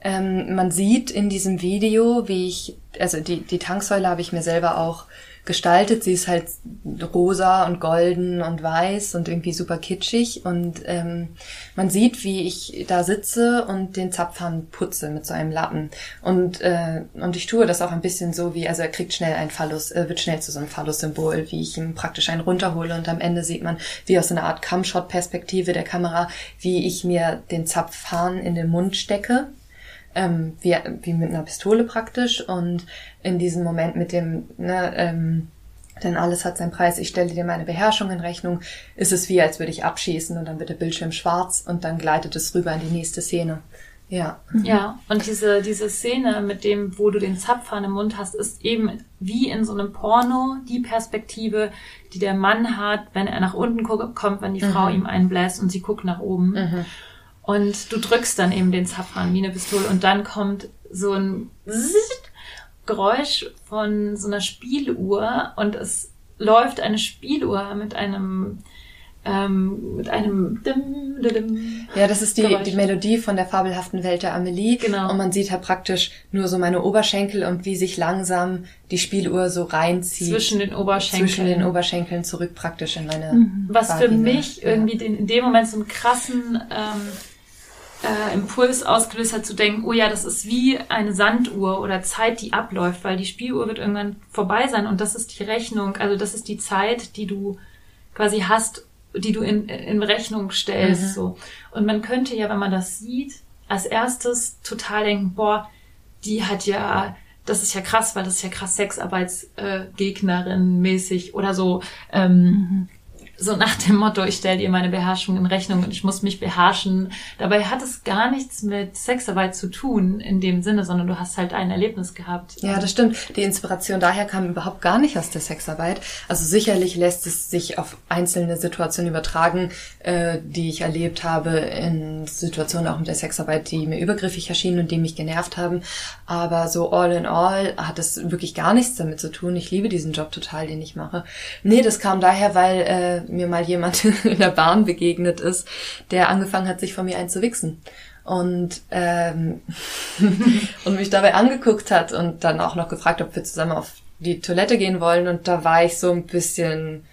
S1: ähm, man sieht in diesem Video, wie ich, also die, die Tanksäule habe ich mir selber auch gestaltet. Sie ist halt rosa und golden und weiß und irgendwie super kitschig. Und ähm, man sieht, wie ich da sitze und den Zapfhahn putze mit so einem Lappen. Und, äh, und ich tue das auch ein bisschen so wie, also er kriegt schnell einen Phallus, äh, wird schnell zu so einem Phallus-Symbol, wie ich ihm praktisch einen runterhole und am Ende sieht man, wie aus einer Art Cumshot-Perspektive der Kamera, wie ich mir den Zapfhahn in den Mund stecke ähm, wie, wie mit einer Pistole praktisch und in diesem Moment mit dem, ne, ähm, denn alles hat seinen Preis, ich stelle dir meine Beherrschung in Rechnung, ist es wie, als würde ich abschießen und dann wird der Bildschirm schwarz und dann gleitet es rüber in die nächste Szene. Ja.
S4: Ja, und diese, diese Szene mit dem, wo du den Zapfhahn im Mund hast, ist eben wie in so einem Porno die Perspektive, die der Mann hat, wenn er nach unten guckt, kommt, wenn die Frau ihm einbläst und sie guckt nach oben. Und du drückst dann eben den Zapfhahn wie eine Pistole und dann kommt so ein Zzt Geräusch von so einer Spieluhr und es läuft eine Spieluhr mit einem ähm, mit einem dim, dim, dim.
S1: Ja, das ist die, die Melodie von der fabelhaften Welt der Amelie.
S4: Genau.
S1: Und man sieht halt praktisch nur so meine Oberschenkel und wie sich langsam die Spieluhr so reinzieht.
S4: zwischen den Oberschenkeln.
S1: Zwischen den Oberschenkeln zurück praktisch in meine
S4: was für mich
S1: Ja.
S4: irgendwie den, in dem Moment so einen krassen ähm, äh, Impuls ausgelöst hat, zu denken, oh ja, das ist wie eine Sanduhr oder Zeit, die abläuft, weil die Spieluhr wird irgendwann vorbei sein und das ist die Rechnung, also das ist die Zeit, die du quasi hast, die du in, in Rechnung stellst. So. Und man könnte ja, wenn man das sieht, als erstes total denken, boah, die hat ja, das ist ja krass, weil das ist ja krass Sexarbeitsgegnerin äh, mäßig oder so. Ähm, So nach dem Motto, ich stelle dir meine Beherrschung in Rechnung und ich muss mich beherrschen. Dabei hat es gar nichts mit Sexarbeit zu tun in dem Sinne, sondern du hast halt ein Erlebnis gehabt.
S1: Ja, das stimmt. Die Inspiration daher kam überhaupt gar nicht aus der Sexarbeit. Also sicherlich lässt es sich auf einzelne Situationen übertragen, äh, die ich erlebt habe, in Situationen auch mit der Sexarbeit, die mir übergriffig erschienen und die mich genervt haben. Aber so all in all hat es wirklich gar nichts damit zu tun. Ich liebe diesen Job total, den ich mache. Nee, das kam daher, weil äh, mir mal jemand in der Bahn begegnet ist, der angefangen hat, sich von mir einzuwichsen. Und, ähm, und mich dabei angeguckt hat und dann auch noch gefragt, ob wir zusammen auf die Toilette gehen wollen. Und da war ich so ein bisschen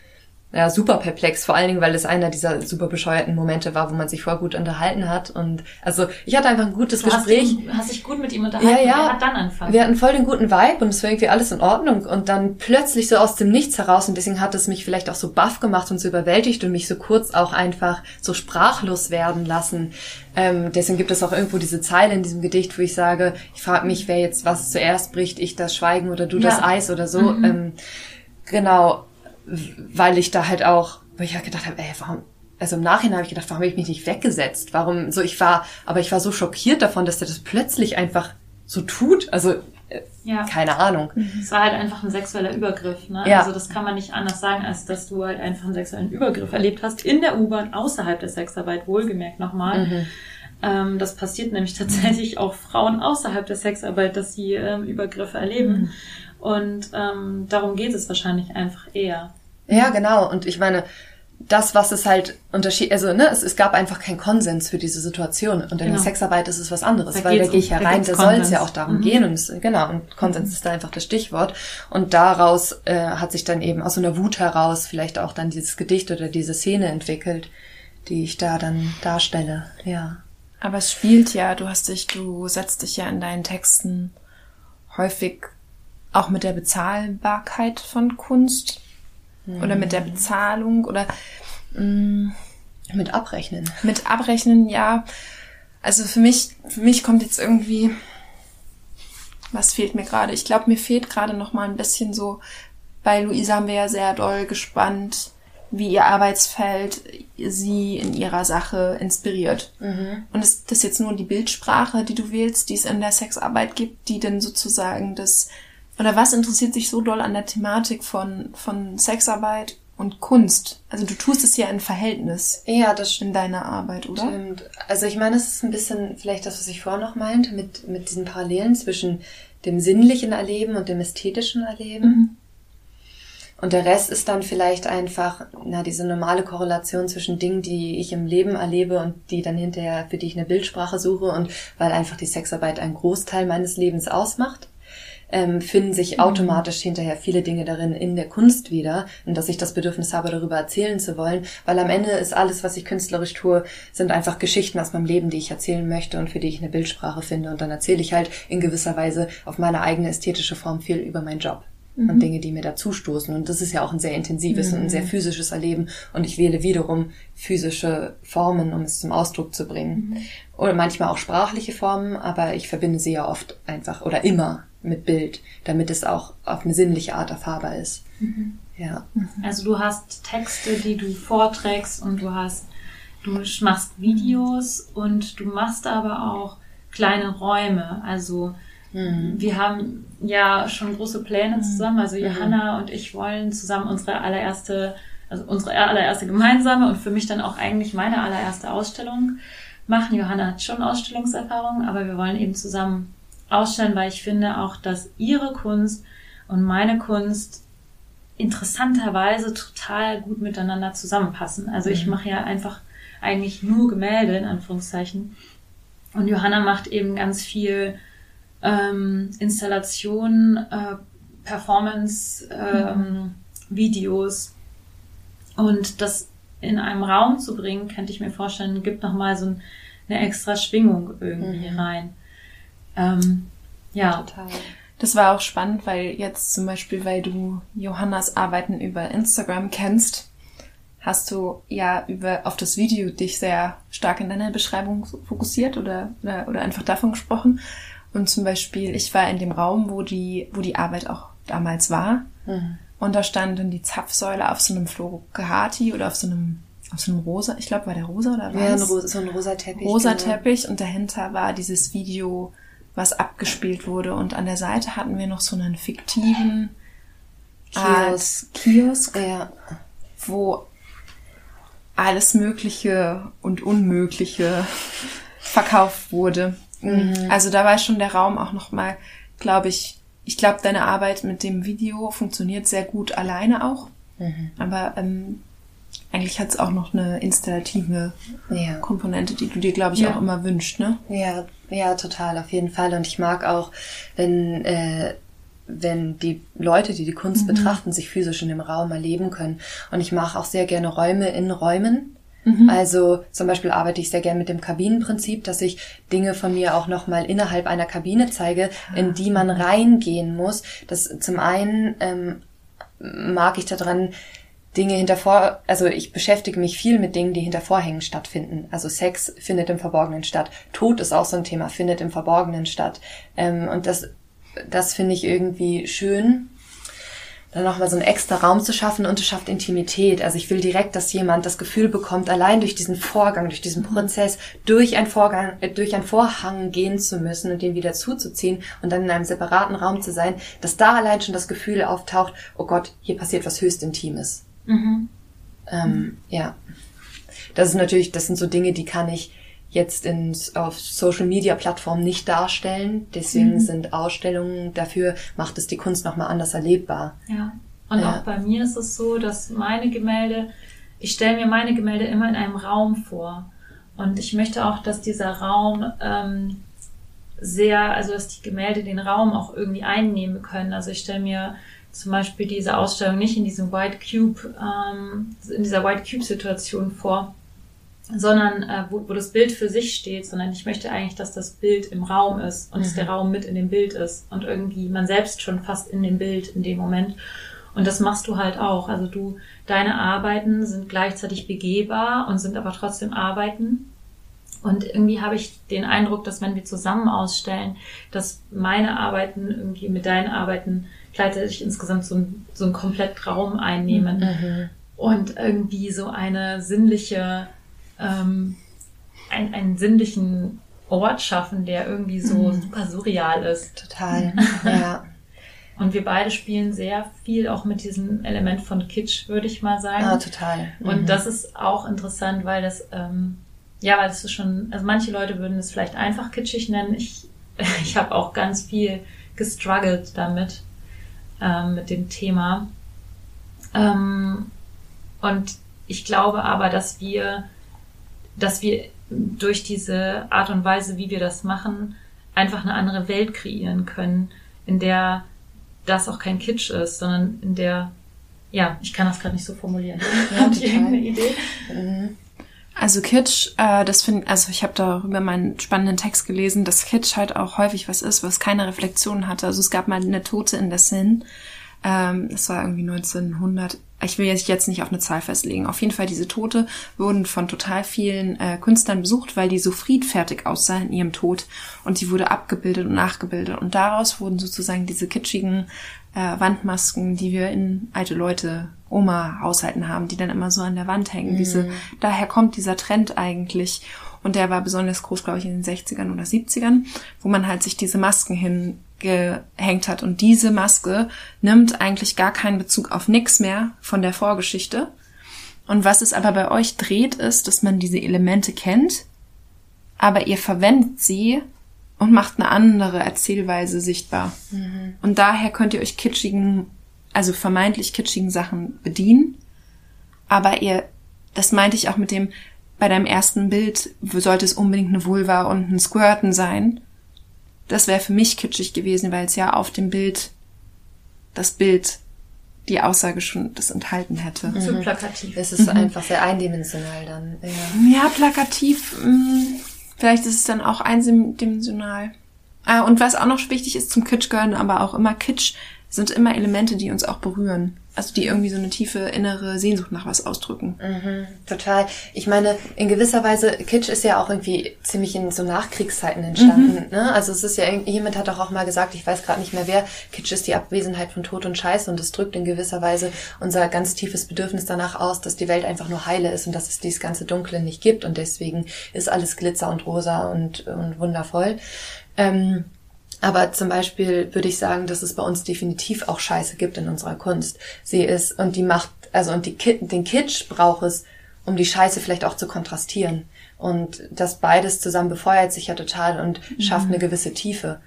S1: ja, super perplex, vor allen Dingen, weil es einer dieser super bescheuerten Momente war, wo man sich vorher gut unterhalten hat. Und also ich hatte einfach ein gutes
S4: Du hast,
S1: Gespräch.
S4: ihn, hast dich gut mit ihm unterhalten.
S1: Ja, ja.
S4: Hat dann angefangen.
S1: Wir hatten voll den guten Vibe und es war irgendwie alles in Ordnung. Und dann plötzlich so aus dem Nichts heraus, und deswegen hat es mich vielleicht auch so baff gemacht und so überwältigt und mich so kurz auch einfach so sprachlos werden lassen. Ähm, deswegen gibt es auch irgendwo diese Zeile in diesem Gedicht, wo ich sage, ich frage mich, wer jetzt was zuerst bricht, ich das Schweigen oder du das
S4: Ja.
S1: Eis oder so. Ähm, genau, weil ich da halt auch, wo ich halt gedacht habe, ey, warum, also im Nachhinein habe ich gedacht, warum habe ich mich nicht weggesetzt? Warum, so ich war, aber ich war so schockiert davon, dass der das plötzlich einfach so tut. Also, äh,
S4: Ja.
S1: keine Ahnung.
S4: Es war halt einfach ein sexueller Übergriff. Ne?
S1: Ja.
S4: Also das kann man nicht anders sagen, als dass du halt einfach einen sexuellen Übergriff erlebt hast in der U-Bahn außerhalb der Sexarbeit, wohlgemerkt nochmal. Ähm, das passiert nämlich tatsächlich auch Frauen außerhalb der Sexarbeit, dass sie ähm, Übergriffe erleben. Und ähm, darum geht es wahrscheinlich einfach eher.
S1: Ja, genau. Und ich meine, das, was es halt unterschied, also ne, es, es gab einfach keinen Konsens für diese Situation. Und in
S4: Genau.
S1: der Sexarbeit ist es was anderes,
S4: Da
S1: weil da gehe ich
S4: um- da gibt's
S1: da soll es ja auch darum
S4: Mhm.
S1: gehen. Und es, genau, und Konsens ist da einfach das Stichwort. Und daraus äh, hat sich dann eben aus so einer Wut heraus vielleicht auch dann dieses Gedicht oder diese Szene entwickelt, die ich da dann darstelle. Ja.
S3: Aber es spielt ja, du hast dich, du setzt dich ja in deinen Texten häufig auch mit der Bezahlbarkeit von Kunst oder mit der Bezahlung oder mh,
S1: Mit Abrechnen.
S3: mit Abrechnen, ja. Also für mich, für mich kommt jetzt irgendwie was fehlt mir gerade? Ich glaube, mir fehlt gerade noch mal ein bisschen so, bei Luisa haben wir ja sehr doll gespannt, wie ihr Arbeitsfeld sie in ihrer Sache inspiriert. Und ist das jetzt nur die Bildsprache, die du wählst, die es in der Sexarbeit gibt, die denn sozusagen das, oder was interessiert sich so doll an der Thematik von, von Sexarbeit und Kunst? Also du tust es ja in Verhältnis
S1: Ja, das
S3: in deiner Arbeit, oder?
S1: Stimmt. Also ich meine, es ist ein bisschen vielleicht das, was ich vorher noch meinte, mit, mit diesen Parallelen zwischen dem sinnlichen Erleben und dem ästhetischen Erleben. Und der Rest ist dann vielleicht einfach, na, diese normale Korrelation zwischen Dingen, die ich im Leben erlebe und die dann hinterher, für die ich eine Bildsprache suche und weil einfach die Sexarbeit einen Großteil meines Lebens ausmacht, ähm, finden sich automatisch hinterher viele Dinge darin in der Kunst wieder und dass ich das Bedürfnis habe, darüber erzählen zu wollen, weil am Ende ist alles, was ich künstlerisch tue, sind einfach Geschichten aus meinem Leben, die ich erzählen möchte und für die ich eine Bildsprache finde und dann erzähle ich halt in gewisser Weise auf meine eigene ästhetische Form viel über meinen Job und Dinge, die mir dazustoßen. Und das ist ja auch ein sehr intensives und ein sehr physisches Erleben. Und ich wähle wiederum physische Formen, um es zum Ausdruck zu bringen. Oder manchmal auch sprachliche Formen, aber ich verbinde sie ja oft einfach oder immer mit Bild, damit es auch auf eine sinnliche Art erfahrbar ist. Ja.
S4: Also du hast Texte, die du vorträgst und du hast, du machst Videos und du machst aber auch kleine Räume. Also wir haben ja schon große Pläne zusammen. Also Johanna und ich wollen zusammen unsere allererste, also unsere allererste gemeinsame und für mich dann auch eigentlich meine allererste Ausstellung machen. Johanna hat schon Ausstellungserfahrung, aber wir wollen eben zusammen ausstellen, weil ich finde auch, dass ihre Kunst und meine Kunst interessanterweise total gut miteinander zusammenpassen. Also ich mache ja einfach eigentlich nur Gemälde in Anführungszeichen und Johanna macht eben ganz viel ähm, Installationen, äh, Performance, ähm, Videos und das in einem Raum zu bringen, könnte ich mir vorstellen, gibt nochmal so ein, eine extra Schwingung irgendwie rein. Ähm, ja,
S1: Total.
S3: Das war auch spannend, weil jetzt zum Beispiel, weil du Johannas Arbeiten über Instagram kennst, hast du ja über auf das Video dich sehr stark in deiner Beschreibung fokussiert oder, oder, oder einfach davon gesprochen. Und zum Beispiel, ich war in dem Raum, wo die, wo die Arbeit auch damals war. Und da stand dann die Zapfsäule auf so einem Florocati oder auf so einem, auf so einem rosa, ich glaube, war der rosa oder
S1: Ja, ein rosa, so ein rosa Teppich.
S3: rosa
S1: genau.
S3: Teppich und dahinter war dieses Video, was abgespielt wurde. Und an der Seite hatten wir noch so einen fiktiven
S1: Kiosk.
S3: Kiosk,
S1: Ja.
S3: wo alles Mögliche und Unmögliche verkauft wurde. Also da war schon der Raum auch nochmal, glaube ich, ich glaube, deine Arbeit mit dem Video funktioniert sehr gut alleine auch. Aber ähm, eigentlich hat es auch noch eine installative
S1: Ja.
S3: Komponente, die du dir, glaube ich,
S4: Ja.
S3: auch immer wünscht, ne?
S1: Ja, ja, total, auf jeden Fall. Und ich mag auch, wenn, äh, wenn die Leute, die die Kunst betrachten, sich physisch in dem Raum erleben können. Und ich mache auch sehr gerne Räume in Räumen. Also zum Beispiel arbeite ich sehr gerne mit dem Kabinenprinzip, dass ich Dinge von mir auch nochmal innerhalb einer Kabine zeige, in die man reingehen muss. Das zum einen ähm, mag ich daran, Dinge hinter vor, also ich beschäftige mich viel mit Dingen, die hinter Vorhängen stattfinden. Also Sex findet im Verborgenen statt. Tod ist auch so ein Thema, findet im Verborgenen statt. Ähm, und das, das finde ich irgendwie schön, dann nochmal so einen extra Raum zu schaffen und es schafft Intimität. Also ich will direkt, dass jemand das Gefühl bekommt, allein durch diesen Vorgang, durch diesen Prozess, durch einen Vorgang, äh, durch einen Vorhang gehen zu müssen und den wieder zuzuziehen und dann in einem separaten Raum zu sein, dass da allein schon das Gefühl auftaucht, oh Gott, hier passiert was höchst Intimes. Ähm, ja. Das ist natürlich, das sind so Dinge, die kann ich jetzt in, auf Social Media Plattformen nicht darstellen. Deswegen sind Ausstellungen dafür, macht es die Kunst nochmal anders erlebbar.
S4: Ja. Und
S1: Ja.
S4: auch bei mir ist es so, dass meine Gemälde, ich stelle mir meine Gemälde immer in einem Raum vor. Und ich möchte auch, dass dieser Raum ähm, sehr, also dass die Gemälde den Raum auch irgendwie einnehmen können. Also ich stelle mir zum Beispiel diese Ausstellung nicht in diesem White Cube, ähm, in dieser White Cube Situation vor, sondern äh, wo, wo das Bild für sich steht, sondern ich möchte eigentlich, dass das Bild im Raum ist und dass der Raum mit in dem Bild ist und irgendwie man selbst schon fast in dem Bild in dem Moment. Und das machst du halt auch. Also du, deine Arbeiten sind gleichzeitig begehbar und sind aber trotzdem Arbeiten. Und irgendwie habe ich den Eindruck, dass wenn wir zusammen ausstellen, dass meine Arbeiten irgendwie mit deinen Arbeiten gleichzeitig insgesamt so, ein, so einen komplett Raum einnehmen
S1: Mhm.
S4: und irgendwie so eine sinnliche, ähm, ein, einen sinnlichen Ort schaffen, der irgendwie so super surreal ist.
S1: Total. Ja.
S4: Und wir beide spielen sehr viel auch mit diesem Element von Kitsch, würde ich mal sagen.
S1: Ah, total.
S4: Und
S1: Mhm.
S4: das ist auch interessant, weil das, ähm, ja, weil das ist schon, also manche Leute würden es vielleicht einfach kitschig nennen. Ich, ich habe auch ganz viel gestruggelt damit, ähm, mit dem Thema. Ähm, und ich glaube aber, dass wir, dass wir durch diese Art und Weise, wie wir das machen, einfach eine andere Welt kreieren können, in der das auch kein Kitsch ist, sondern in der, ja, ich kann das gerade nicht so formulieren. Habt ihr irgendeine Idee?
S1: Mhm.
S3: Also Kitsch, äh, das finde also ich habe darüber meinen spannenden Text gelesen, dass Kitsch halt auch häufig was ist, was keine Reflexion hatte. Also es gab mal eine Tote in der Sin. Ähm, das war irgendwie 1900. Ich will jetzt jetzt nicht auf eine Zahl festlegen. Auf jeden Fall diese Tote wurden von total vielen äh, Künstlern besucht, weil die so friedfertig aussah in ihrem Tod und die wurde abgebildet und nachgebildet und daraus wurden sozusagen diese kitschigen äh, Wandmasken, die wir in alte Leute, Oma-Haushalten haben, die dann immer so an der Wand hängen. Diese, daher kommt dieser Trend eigentlich. Und der war besonders groß, glaube ich, in den 60ern oder 70ern, wo man halt sich diese Masken hingehängt hat. Und diese Maske nimmt eigentlich gar keinen Bezug auf nix mehr von der Vorgeschichte. Und was es aber bei euch dreht, ist, dass man diese Elemente kennt, aber ihr verwendet sie und macht eine andere Erzählweise sichtbar. Und daher könnt ihr euch kitschigen, also vermeintlich kitschigen Sachen bedienen. Aber ihr, das meinte ich auch mit dem, bei deinem ersten Bild sollte es unbedingt eine Vulva und ein Squirten sein. Das wäre für mich kitschig gewesen, weil es ja auf dem Bild, das Bild, die Aussage schon das enthalten hätte.
S4: Zu plakativ.
S1: Es ist einfach sehr eindimensional dann. Ja.
S3: Ja, plakativ. mh, Vielleicht ist es dann auch eindimensional. Ah, und was auch noch wichtig ist zum Kitsch gehören, aber auch immer Kitsch sind immer Elemente, die uns auch berühren. Also die irgendwie so eine tiefe innere Sehnsucht nach was ausdrücken.
S1: Total. Ich meine, in gewisser Weise, Kitsch ist ja auch irgendwie ziemlich in so Nachkriegszeiten entstanden. Ne? Also es ist ja, jemand hat doch auch mal gesagt, ich weiß gerade nicht mehr wer, Kitsch ist die Abwesenheit von Tod und Scheiße und es drückt in gewisser Weise unser ganz tiefes Bedürfnis danach aus, dass die Welt einfach nur heile ist und dass es dieses ganze Dunkle nicht gibt und deswegen ist alles Glitzer und rosa und, und wundervoll. Ähm, aber zum Beispiel würde ich sagen, dass es bei uns definitiv auch Scheiße gibt in unserer Kunst. Sie ist, und die macht, also und die, den Kitsch braucht es, um die Scheiße vielleicht auch zu kontrastieren. Und das beides zusammen befeuert sich ja total und schafft eine gewisse Tiefe.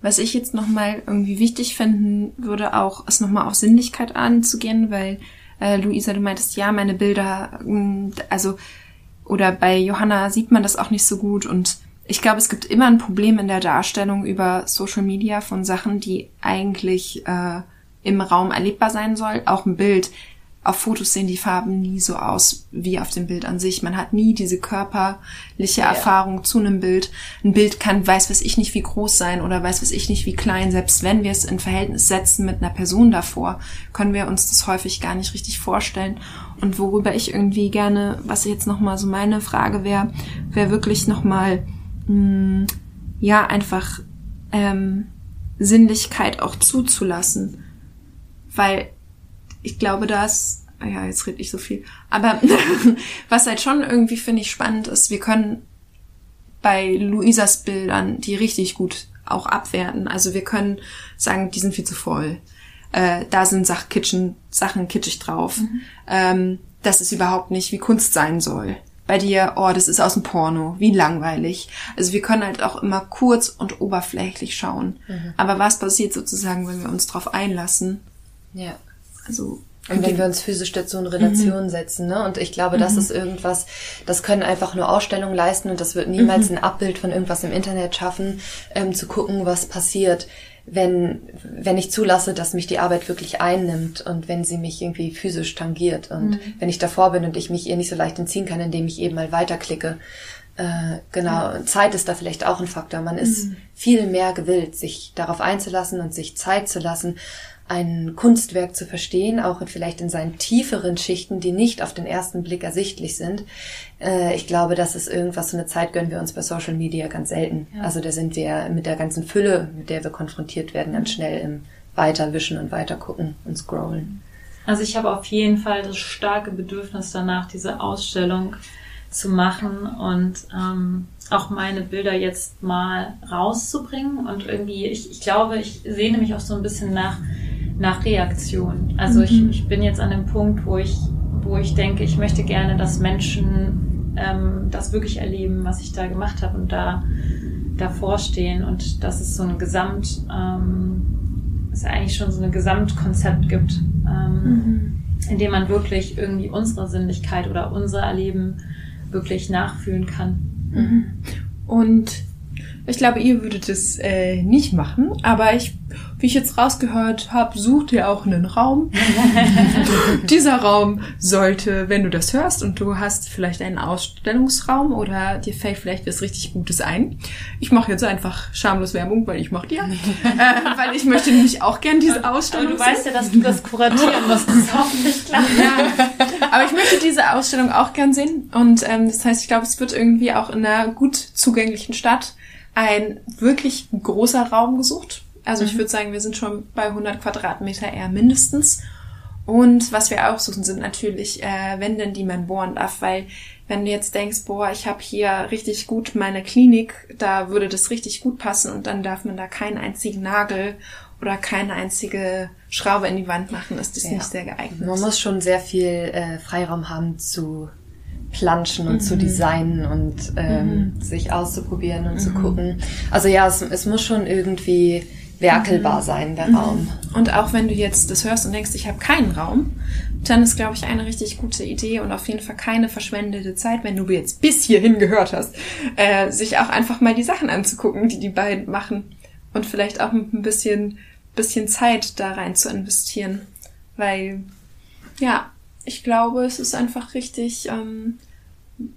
S3: Was ich jetzt nochmal irgendwie wichtig finden würde, auch ist nochmal auf Sinnlichkeit anzugehen, weil äh, Luisa, du meintest, ja, meine Bilder, mh, also oder bei Johanna sieht man das auch nicht so gut und ich glaube, es gibt immer ein Problem in der Darstellung über Social Media von Sachen, die eigentlich äh, im Raum erlebbar sein soll. Auch ein Bild. Auf Fotos sehen die Farben nie so aus wie auf dem Bild an sich. Man hat nie diese körperliche Erfahrung zu einem Bild. Ein Bild kann, weiß weiß ich nicht, wie groß sein oder weiß weiß ich nicht, wie klein. Selbst wenn wir es in Verhältnis setzen mit einer Person davor, können wir uns das häufig gar nicht richtig vorstellen. Und worüber ich irgendwie gerne, was jetzt nochmal so meine Frage wäre, wäre wirklich nochmal, mh, ja, einfach ähm, Sinnlichkeit auch zuzulassen. Weil ich glaube, dass, ah ja, jetzt rede ich so viel, aber was halt schon irgendwie, finde ich, spannend ist, wir können bei Luisas Bildern die richtig gut auch abwerten. Also wir können sagen, die sind viel zu voll. Äh, da sind Sach Kitchen, Sachen kitschig drauf. Ähm, das ist überhaupt nicht, wie Kunst sein soll. Bei dir, oh, das ist aus dem Porno, wie langweilig. Also wir können halt auch immer kurz und oberflächlich schauen. Aber was passiert sozusagen, wenn wir uns drauf einlassen?
S1: Ja.
S3: Also
S1: Und wenn wir uns physisch dazu in Relation setzen, ne? Und ich glaube, das ist irgendwas, das können einfach nur Ausstellungen leisten und das wird niemals ein Abbild von irgendwas im Internet schaffen, ähm, zu gucken, was passiert, wenn, wenn ich zulasse, dass mich die Arbeit wirklich einnimmt und wenn sie mich irgendwie physisch tangiert und wenn ich davor bin und ich mich ihr nicht so leicht entziehen kann, indem ich eben mal weiterklicke. Äh, genau, Zeit ist da vielleicht auch ein Faktor. Man ist viel mehr gewillt, sich darauf einzulassen und sich Zeit zu lassen. Ein Kunstwerk zu verstehen, auch vielleicht in seinen tieferen Schichten, die nicht auf den ersten Blick ersichtlich sind. Äh, ich glaube, das ist irgendwas, so eine Zeit gönnen wir uns bei Social Media ganz selten. Ja. Also da sind wir mit der ganzen Fülle, mit der wir konfrontiert werden, ganz schnell im Weiterwischen und Weitergucken und Scrollen.
S4: Also ich habe auf jeden Fall das starke Bedürfnis danach, diese Ausstellung zu machen und ähm, auch meine Bilder jetzt mal rauszubringen und irgendwie, ich, ich glaube, ich sehne mich auch so ein bisschen nach, nach Reaktion. Also mhm. ich, ich bin jetzt an dem Punkt, wo ich, wo ich denke, ich möchte gerne, dass Menschen ähm, das wirklich erleben, was ich da gemacht habe und da davor stehen und dass es so ein Gesamt, ähm, es eigentlich schon so ein Gesamtkonzept gibt, ähm, mhm. in dem man wirklich irgendwie unsere Sinnlichkeit oder unser Erleben wirklich nachfühlen kann.
S3: Mhm. Und ich glaube, ihr würdet es äh, nicht machen, aber ich, wie ich jetzt rausgehört habe, sucht ihr auch einen Raum. Dieser Raum sollte, wenn du das hörst und du hast vielleicht einen Ausstellungsraum oder dir fällt vielleicht was richtig Gutes ein. Ich mache jetzt einfach schamlos Werbung, weil ich mache ja. äh, weil ich möchte nämlich auch gern diese Ausstellung.
S4: Aber du weißt ja, dass du das kuratieren musst. Das ist hoffentlich klar. Ja.
S3: Aber ich möchte diese Ausstellung auch gern sehen. Und ähm, das heißt, ich glaube, es wird irgendwie auch in einer gut zugänglichen Stadt ein wirklich großer Raum gesucht. Also mhm. ich würde sagen, wir sind schon bei 100 Quadratmeter eher mindestens. Und was wir auch suchen, sind natürlich äh, Wände, die man bohren darf, weil wenn du jetzt denkst, boah, ich habe hier richtig gut meine Klinik, da würde das richtig gut passen und dann darf man da keinen einzigen Nagel oder keine einzige Schraube in die Wand machen, ist das ja. nicht sehr geeignet.
S1: Man muss schon sehr viel äh, Freiraum haben zu planschen und mhm. zu designen und ähm, mhm. sich auszuprobieren und mhm. zu gucken. Also ja, es, es muss schon irgendwie werkelbar mhm. sein, der
S3: mhm.
S1: Raum.
S3: Und auch wenn du jetzt das hörst und denkst, ich habe keinen Raum, dann ist, glaube ich, eine richtig gute Idee und auf jeden Fall keine verschwendete Zeit, wenn du jetzt bis hierhin gehört hast, äh, sich auch einfach mal die Sachen anzugucken, die die beiden machen und vielleicht auch mit ein bisschen, bisschen Zeit da rein zu investieren, weil ja, ich glaube, es ist einfach richtig, ähm,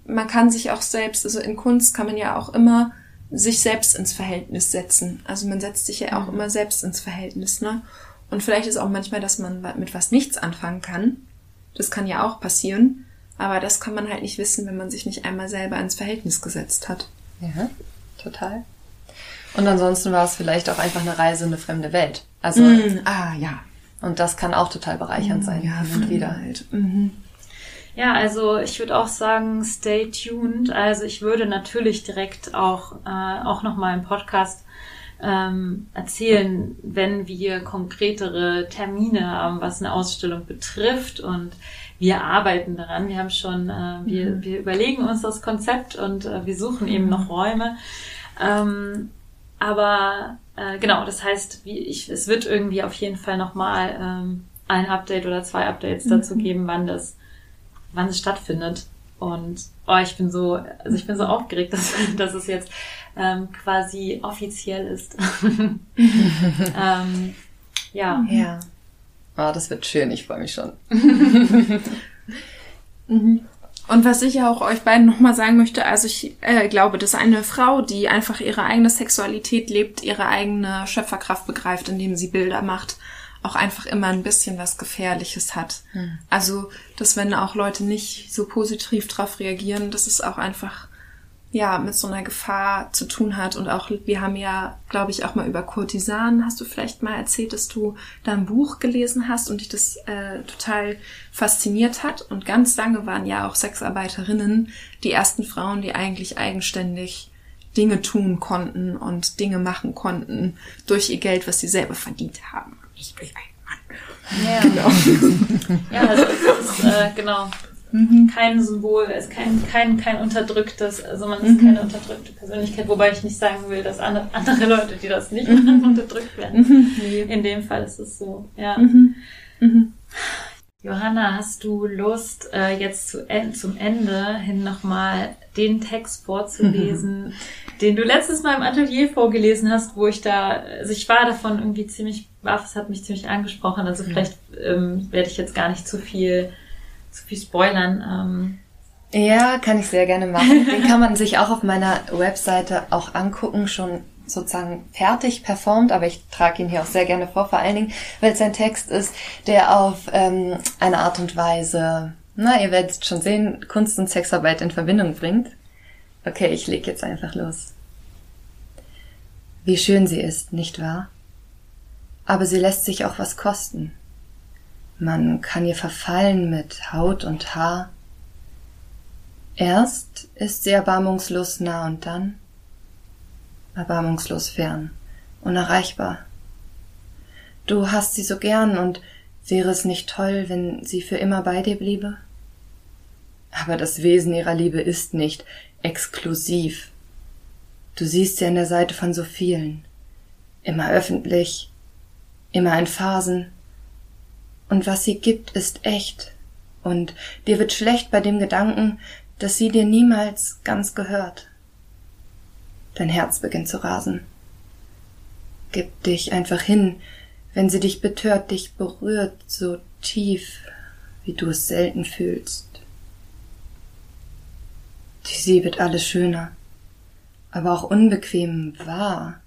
S3: man kann sich auch selbst, also in Kunst kann man ja auch immer sich selbst ins Verhältnis setzen. Also man setzt sich ja auch mhm. immer selbst ins Verhältnis, ne? Und vielleicht ist auch manchmal, dass man mit was nichts anfangen kann. Das kann ja auch passieren. Aber das kann man halt nicht wissen, wenn man sich nicht einmal selber ins Verhältnis gesetzt hat.
S1: Ja, total. Und ansonsten war es vielleicht auch einfach eine Reise in eine fremde Welt. Also,
S3: mm, ah, ja.
S1: Und das kann auch total bereichernd sein.
S3: Ja, hin und wieder halt. Mhm.
S4: Ja, also ich würde auch sagen, stay tuned. Also ich würde natürlich direkt auch, äh, auch nochmal im Podcast ähm, erzählen, wenn wir konkretere Termine haben, was eine Ausstellung betrifft und wir arbeiten daran. Wir haben schon, äh, wir, mhm. wir überlegen uns das Konzept und äh, wir suchen eben noch Räume. Ähm, aber äh, genau, das heißt, wie ich, es wird irgendwie auf jeden Fall nochmal ähm, ein Update oder zwei Updates dazu mhm. geben, wann das, wann es stattfindet. Und oh, ich bin so, also ich bin so aufgeregt, dass, dass es jetzt ähm, quasi offiziell ist. ähm, ja.
S1: Ja. Oh, das wird schön, ich freue mich schon.
S3: mhm. Und was ich auch euch beiden nochmal sagen möchte, also ich äh, glaube, dass eine Frau, die einfach ihre eigene Sexualität lebt, ihre eigene Schöpferkraft begreift, indem sie Bilder macht, auch einfach immer ein bisschen was Gefährliches hat. Hm. Also, dass wenn auch Leute nicht so positiv drauf reagieren, dass es auch einfach ja, mit so einer Gefahr zu tun hat. Und auch, wir haben ja, glaube ich, auch mal über Kurtisanen, hast du vielleicht mal erzählt, dass du da ein Buch gelesen hast und dich das äh, total fasziniert hat. Und ganz lange waren ja auch Sexarbeiterinnen die ersten Frauen, die eigentlich eigenständig Dinge tun konnten und Dinge machen konnten durch ihr Geld, was sie selber verdient haben. Nicht durch einen Mann.
S4: Ja. Genau. ja, also es ist, äh, genau mhm. kein Symbol, ist kein, kein, kein unterdrücktes, also man ist mhm. keine unterdrückte Persönlichkeit, wobei ich nicht sagen will, dass andere, andere Leute, die das nicht machen, mhm. unterdrückt werden. Mhm. In dem Fall ist es so, ja. Mhm. Johanna, hast du Lust, äh, jetzt zu, äh, zum Ende hin nochmal den Text vorzulesen, den du letztes Mal im Atelier vorgelesen hast, wo ich da, also ich war davon irgendwie ziemlich baff, es hat mich ziemlich angesprochen, also vielleicht ähm, werde ich jetzt gar nicht zu viel zu viel spoilern. Ähm.
S1: Ja, kann ich sehr gerne machen. Den kann man sich auch auf meiner Webseite auch angucken, schon sozusagen fertig performt, aber ich trage ihn hier auch sehr gerne vor, vor allen Dingen, weil es ein Text ist, der auf ähm, eine Art und Weise, na, ihr werdet schon sehen, Kunst und Sexarbeit in Verbindung bringt. Okay, ich leg jetzt einfach los. Wie schön sie ist, nicht wahr? Aber sie lässt sich auch was kosten. Man kann ihr verfallen mit Haut und Haar. Erst ist sie erbarmungslos nah und dann erbarmungslos fern, unerreichbar. Du hast sie so gern und wäre es nicht toll, wenn sie für immer bei dir bliebe? Aber das Wesen ihrer Liebe ist nicht exklusiv. Du siehst sie an der Seite von so vielen, immer öffentlich, immer in Phasen, und was sie gibt, ist echt, und dir wird schlecht bei dem Gedanken, dass sie dir niemals ganz gehört. Dein Herz beginnt zu rasen. Gib dich einfach hin, wenn sie dich betört, dich berührt so tief, wie du es selten fühlst. Sie wird alles schöner, aber auch unbequem wahr.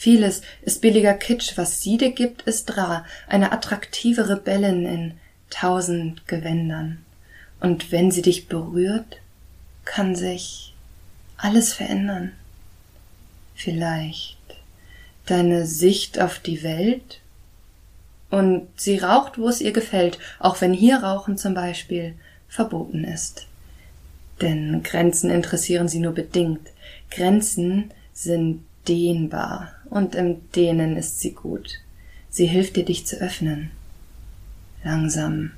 S1: Vieles ist billiger Kitsch, was sie dir gibt, ist rar, eine attraktive Rebellin in tausend Gewändern. Und wenn sie dich berührt, kann sich alles verändern. Vielleicht deine Sicht auf die Welt? Und sie raucht, wo es ihr gefällt, auch wenn hier Rauchen zum Beispiel verboten ist. Denn Grenzen interessieren sie nur bedingt. Grenzen sind dehnbar und im Dehnen ist sie gut. Sie hilft dir, dich zu öffnen. Langsam,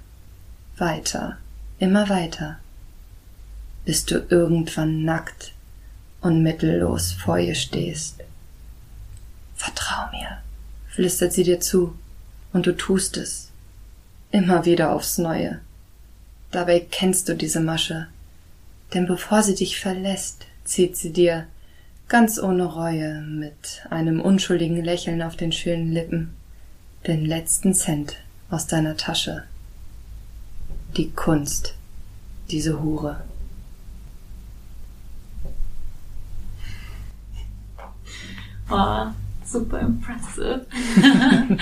S1: weiter, immer weiter, bis du irgendwann nackt und mittellos vor ihr stehst. Vertrau mir, flüstert sie dir zu, und du tust es. Immer wieder aufs Neue. Dabei kennst du diese Masche, denn bevor sie dich verlässt, zieht sie dir ganz ohne Reue, mit einem unschuldigen Lächeln auf den schönen Lippen, den letzten Cent aus deiner Tasche. Die Kunst, diese Hure.
S4: Oh, super impressive.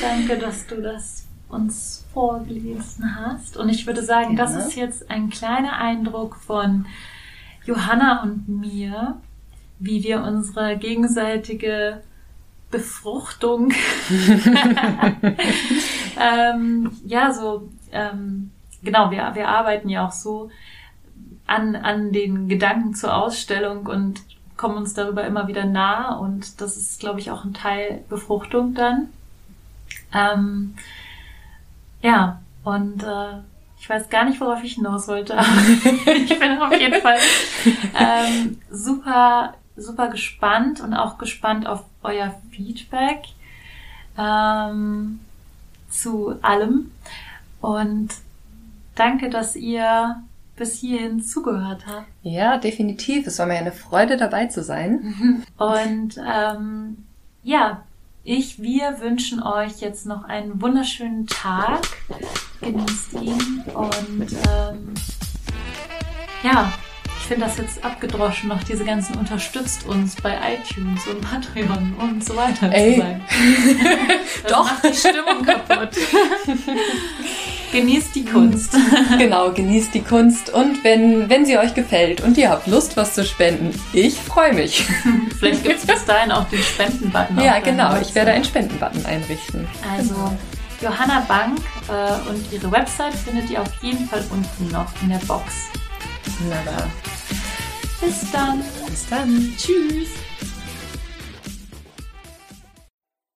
S4: Danke, dass du das uns vorgelesen hast. Und ich würde sagen,
S1: Ja.
S4: das ist jetzt ein kleiner Eindruck von Johanna und mir, wie wir unsere gegenseitige Befruchtung ähm, ja so ähm, genau wir, wir arbeiten ja auch so an, an den Gedanken zur Ausstellung und kommen uns darüber immer wieder nah und das ist glaube ich auch ein Teil Befruchtung dann ähm, ja und äh, ich weiß gar nicht, worauf ich hinaus wollte. aber ich bin auf jeden Fall ähm, super, super gespannt und auch gespannt auf euer Feedback ähm, zu allem. Und danke, dass ihr bis hierhin zugehört habt.
S1: Ja, definitiv. Es war mir eine Freude, dabei zu sein.
S4: Und ähm, ja, ich, wir wünschen euch jetzt noch einen wunderschönen Tag. Genießt ihn und ähm, ja, ich finde das jetzt abgedroschen, noch diese ganzen unterstützt uns bei iTunes und Patreon und so weiter
S1: Ey.
S4: zu sein. Das
S1: Doch.
S4: macht die Stimmung kaputt. Genießt die Kunst.
S1: genau, genießt die Kunst und wenn, wenn sie euch gefällt und ihr habt Lust, was zu spenden, ich freue mich.
S4: Vielleicht gibt es bis dahin auch den Spendenbutton.
S1: ja, genau. Ich werde einen Spendenbutton einrichten.
S4: Also Johanna Bank äh, und ihre Website findet ihr auf jeden Fall unten noch in der Box.
S1: Wunderbar.
S4: Bis dann.
S1: Bis dann.
S4: Tschüss.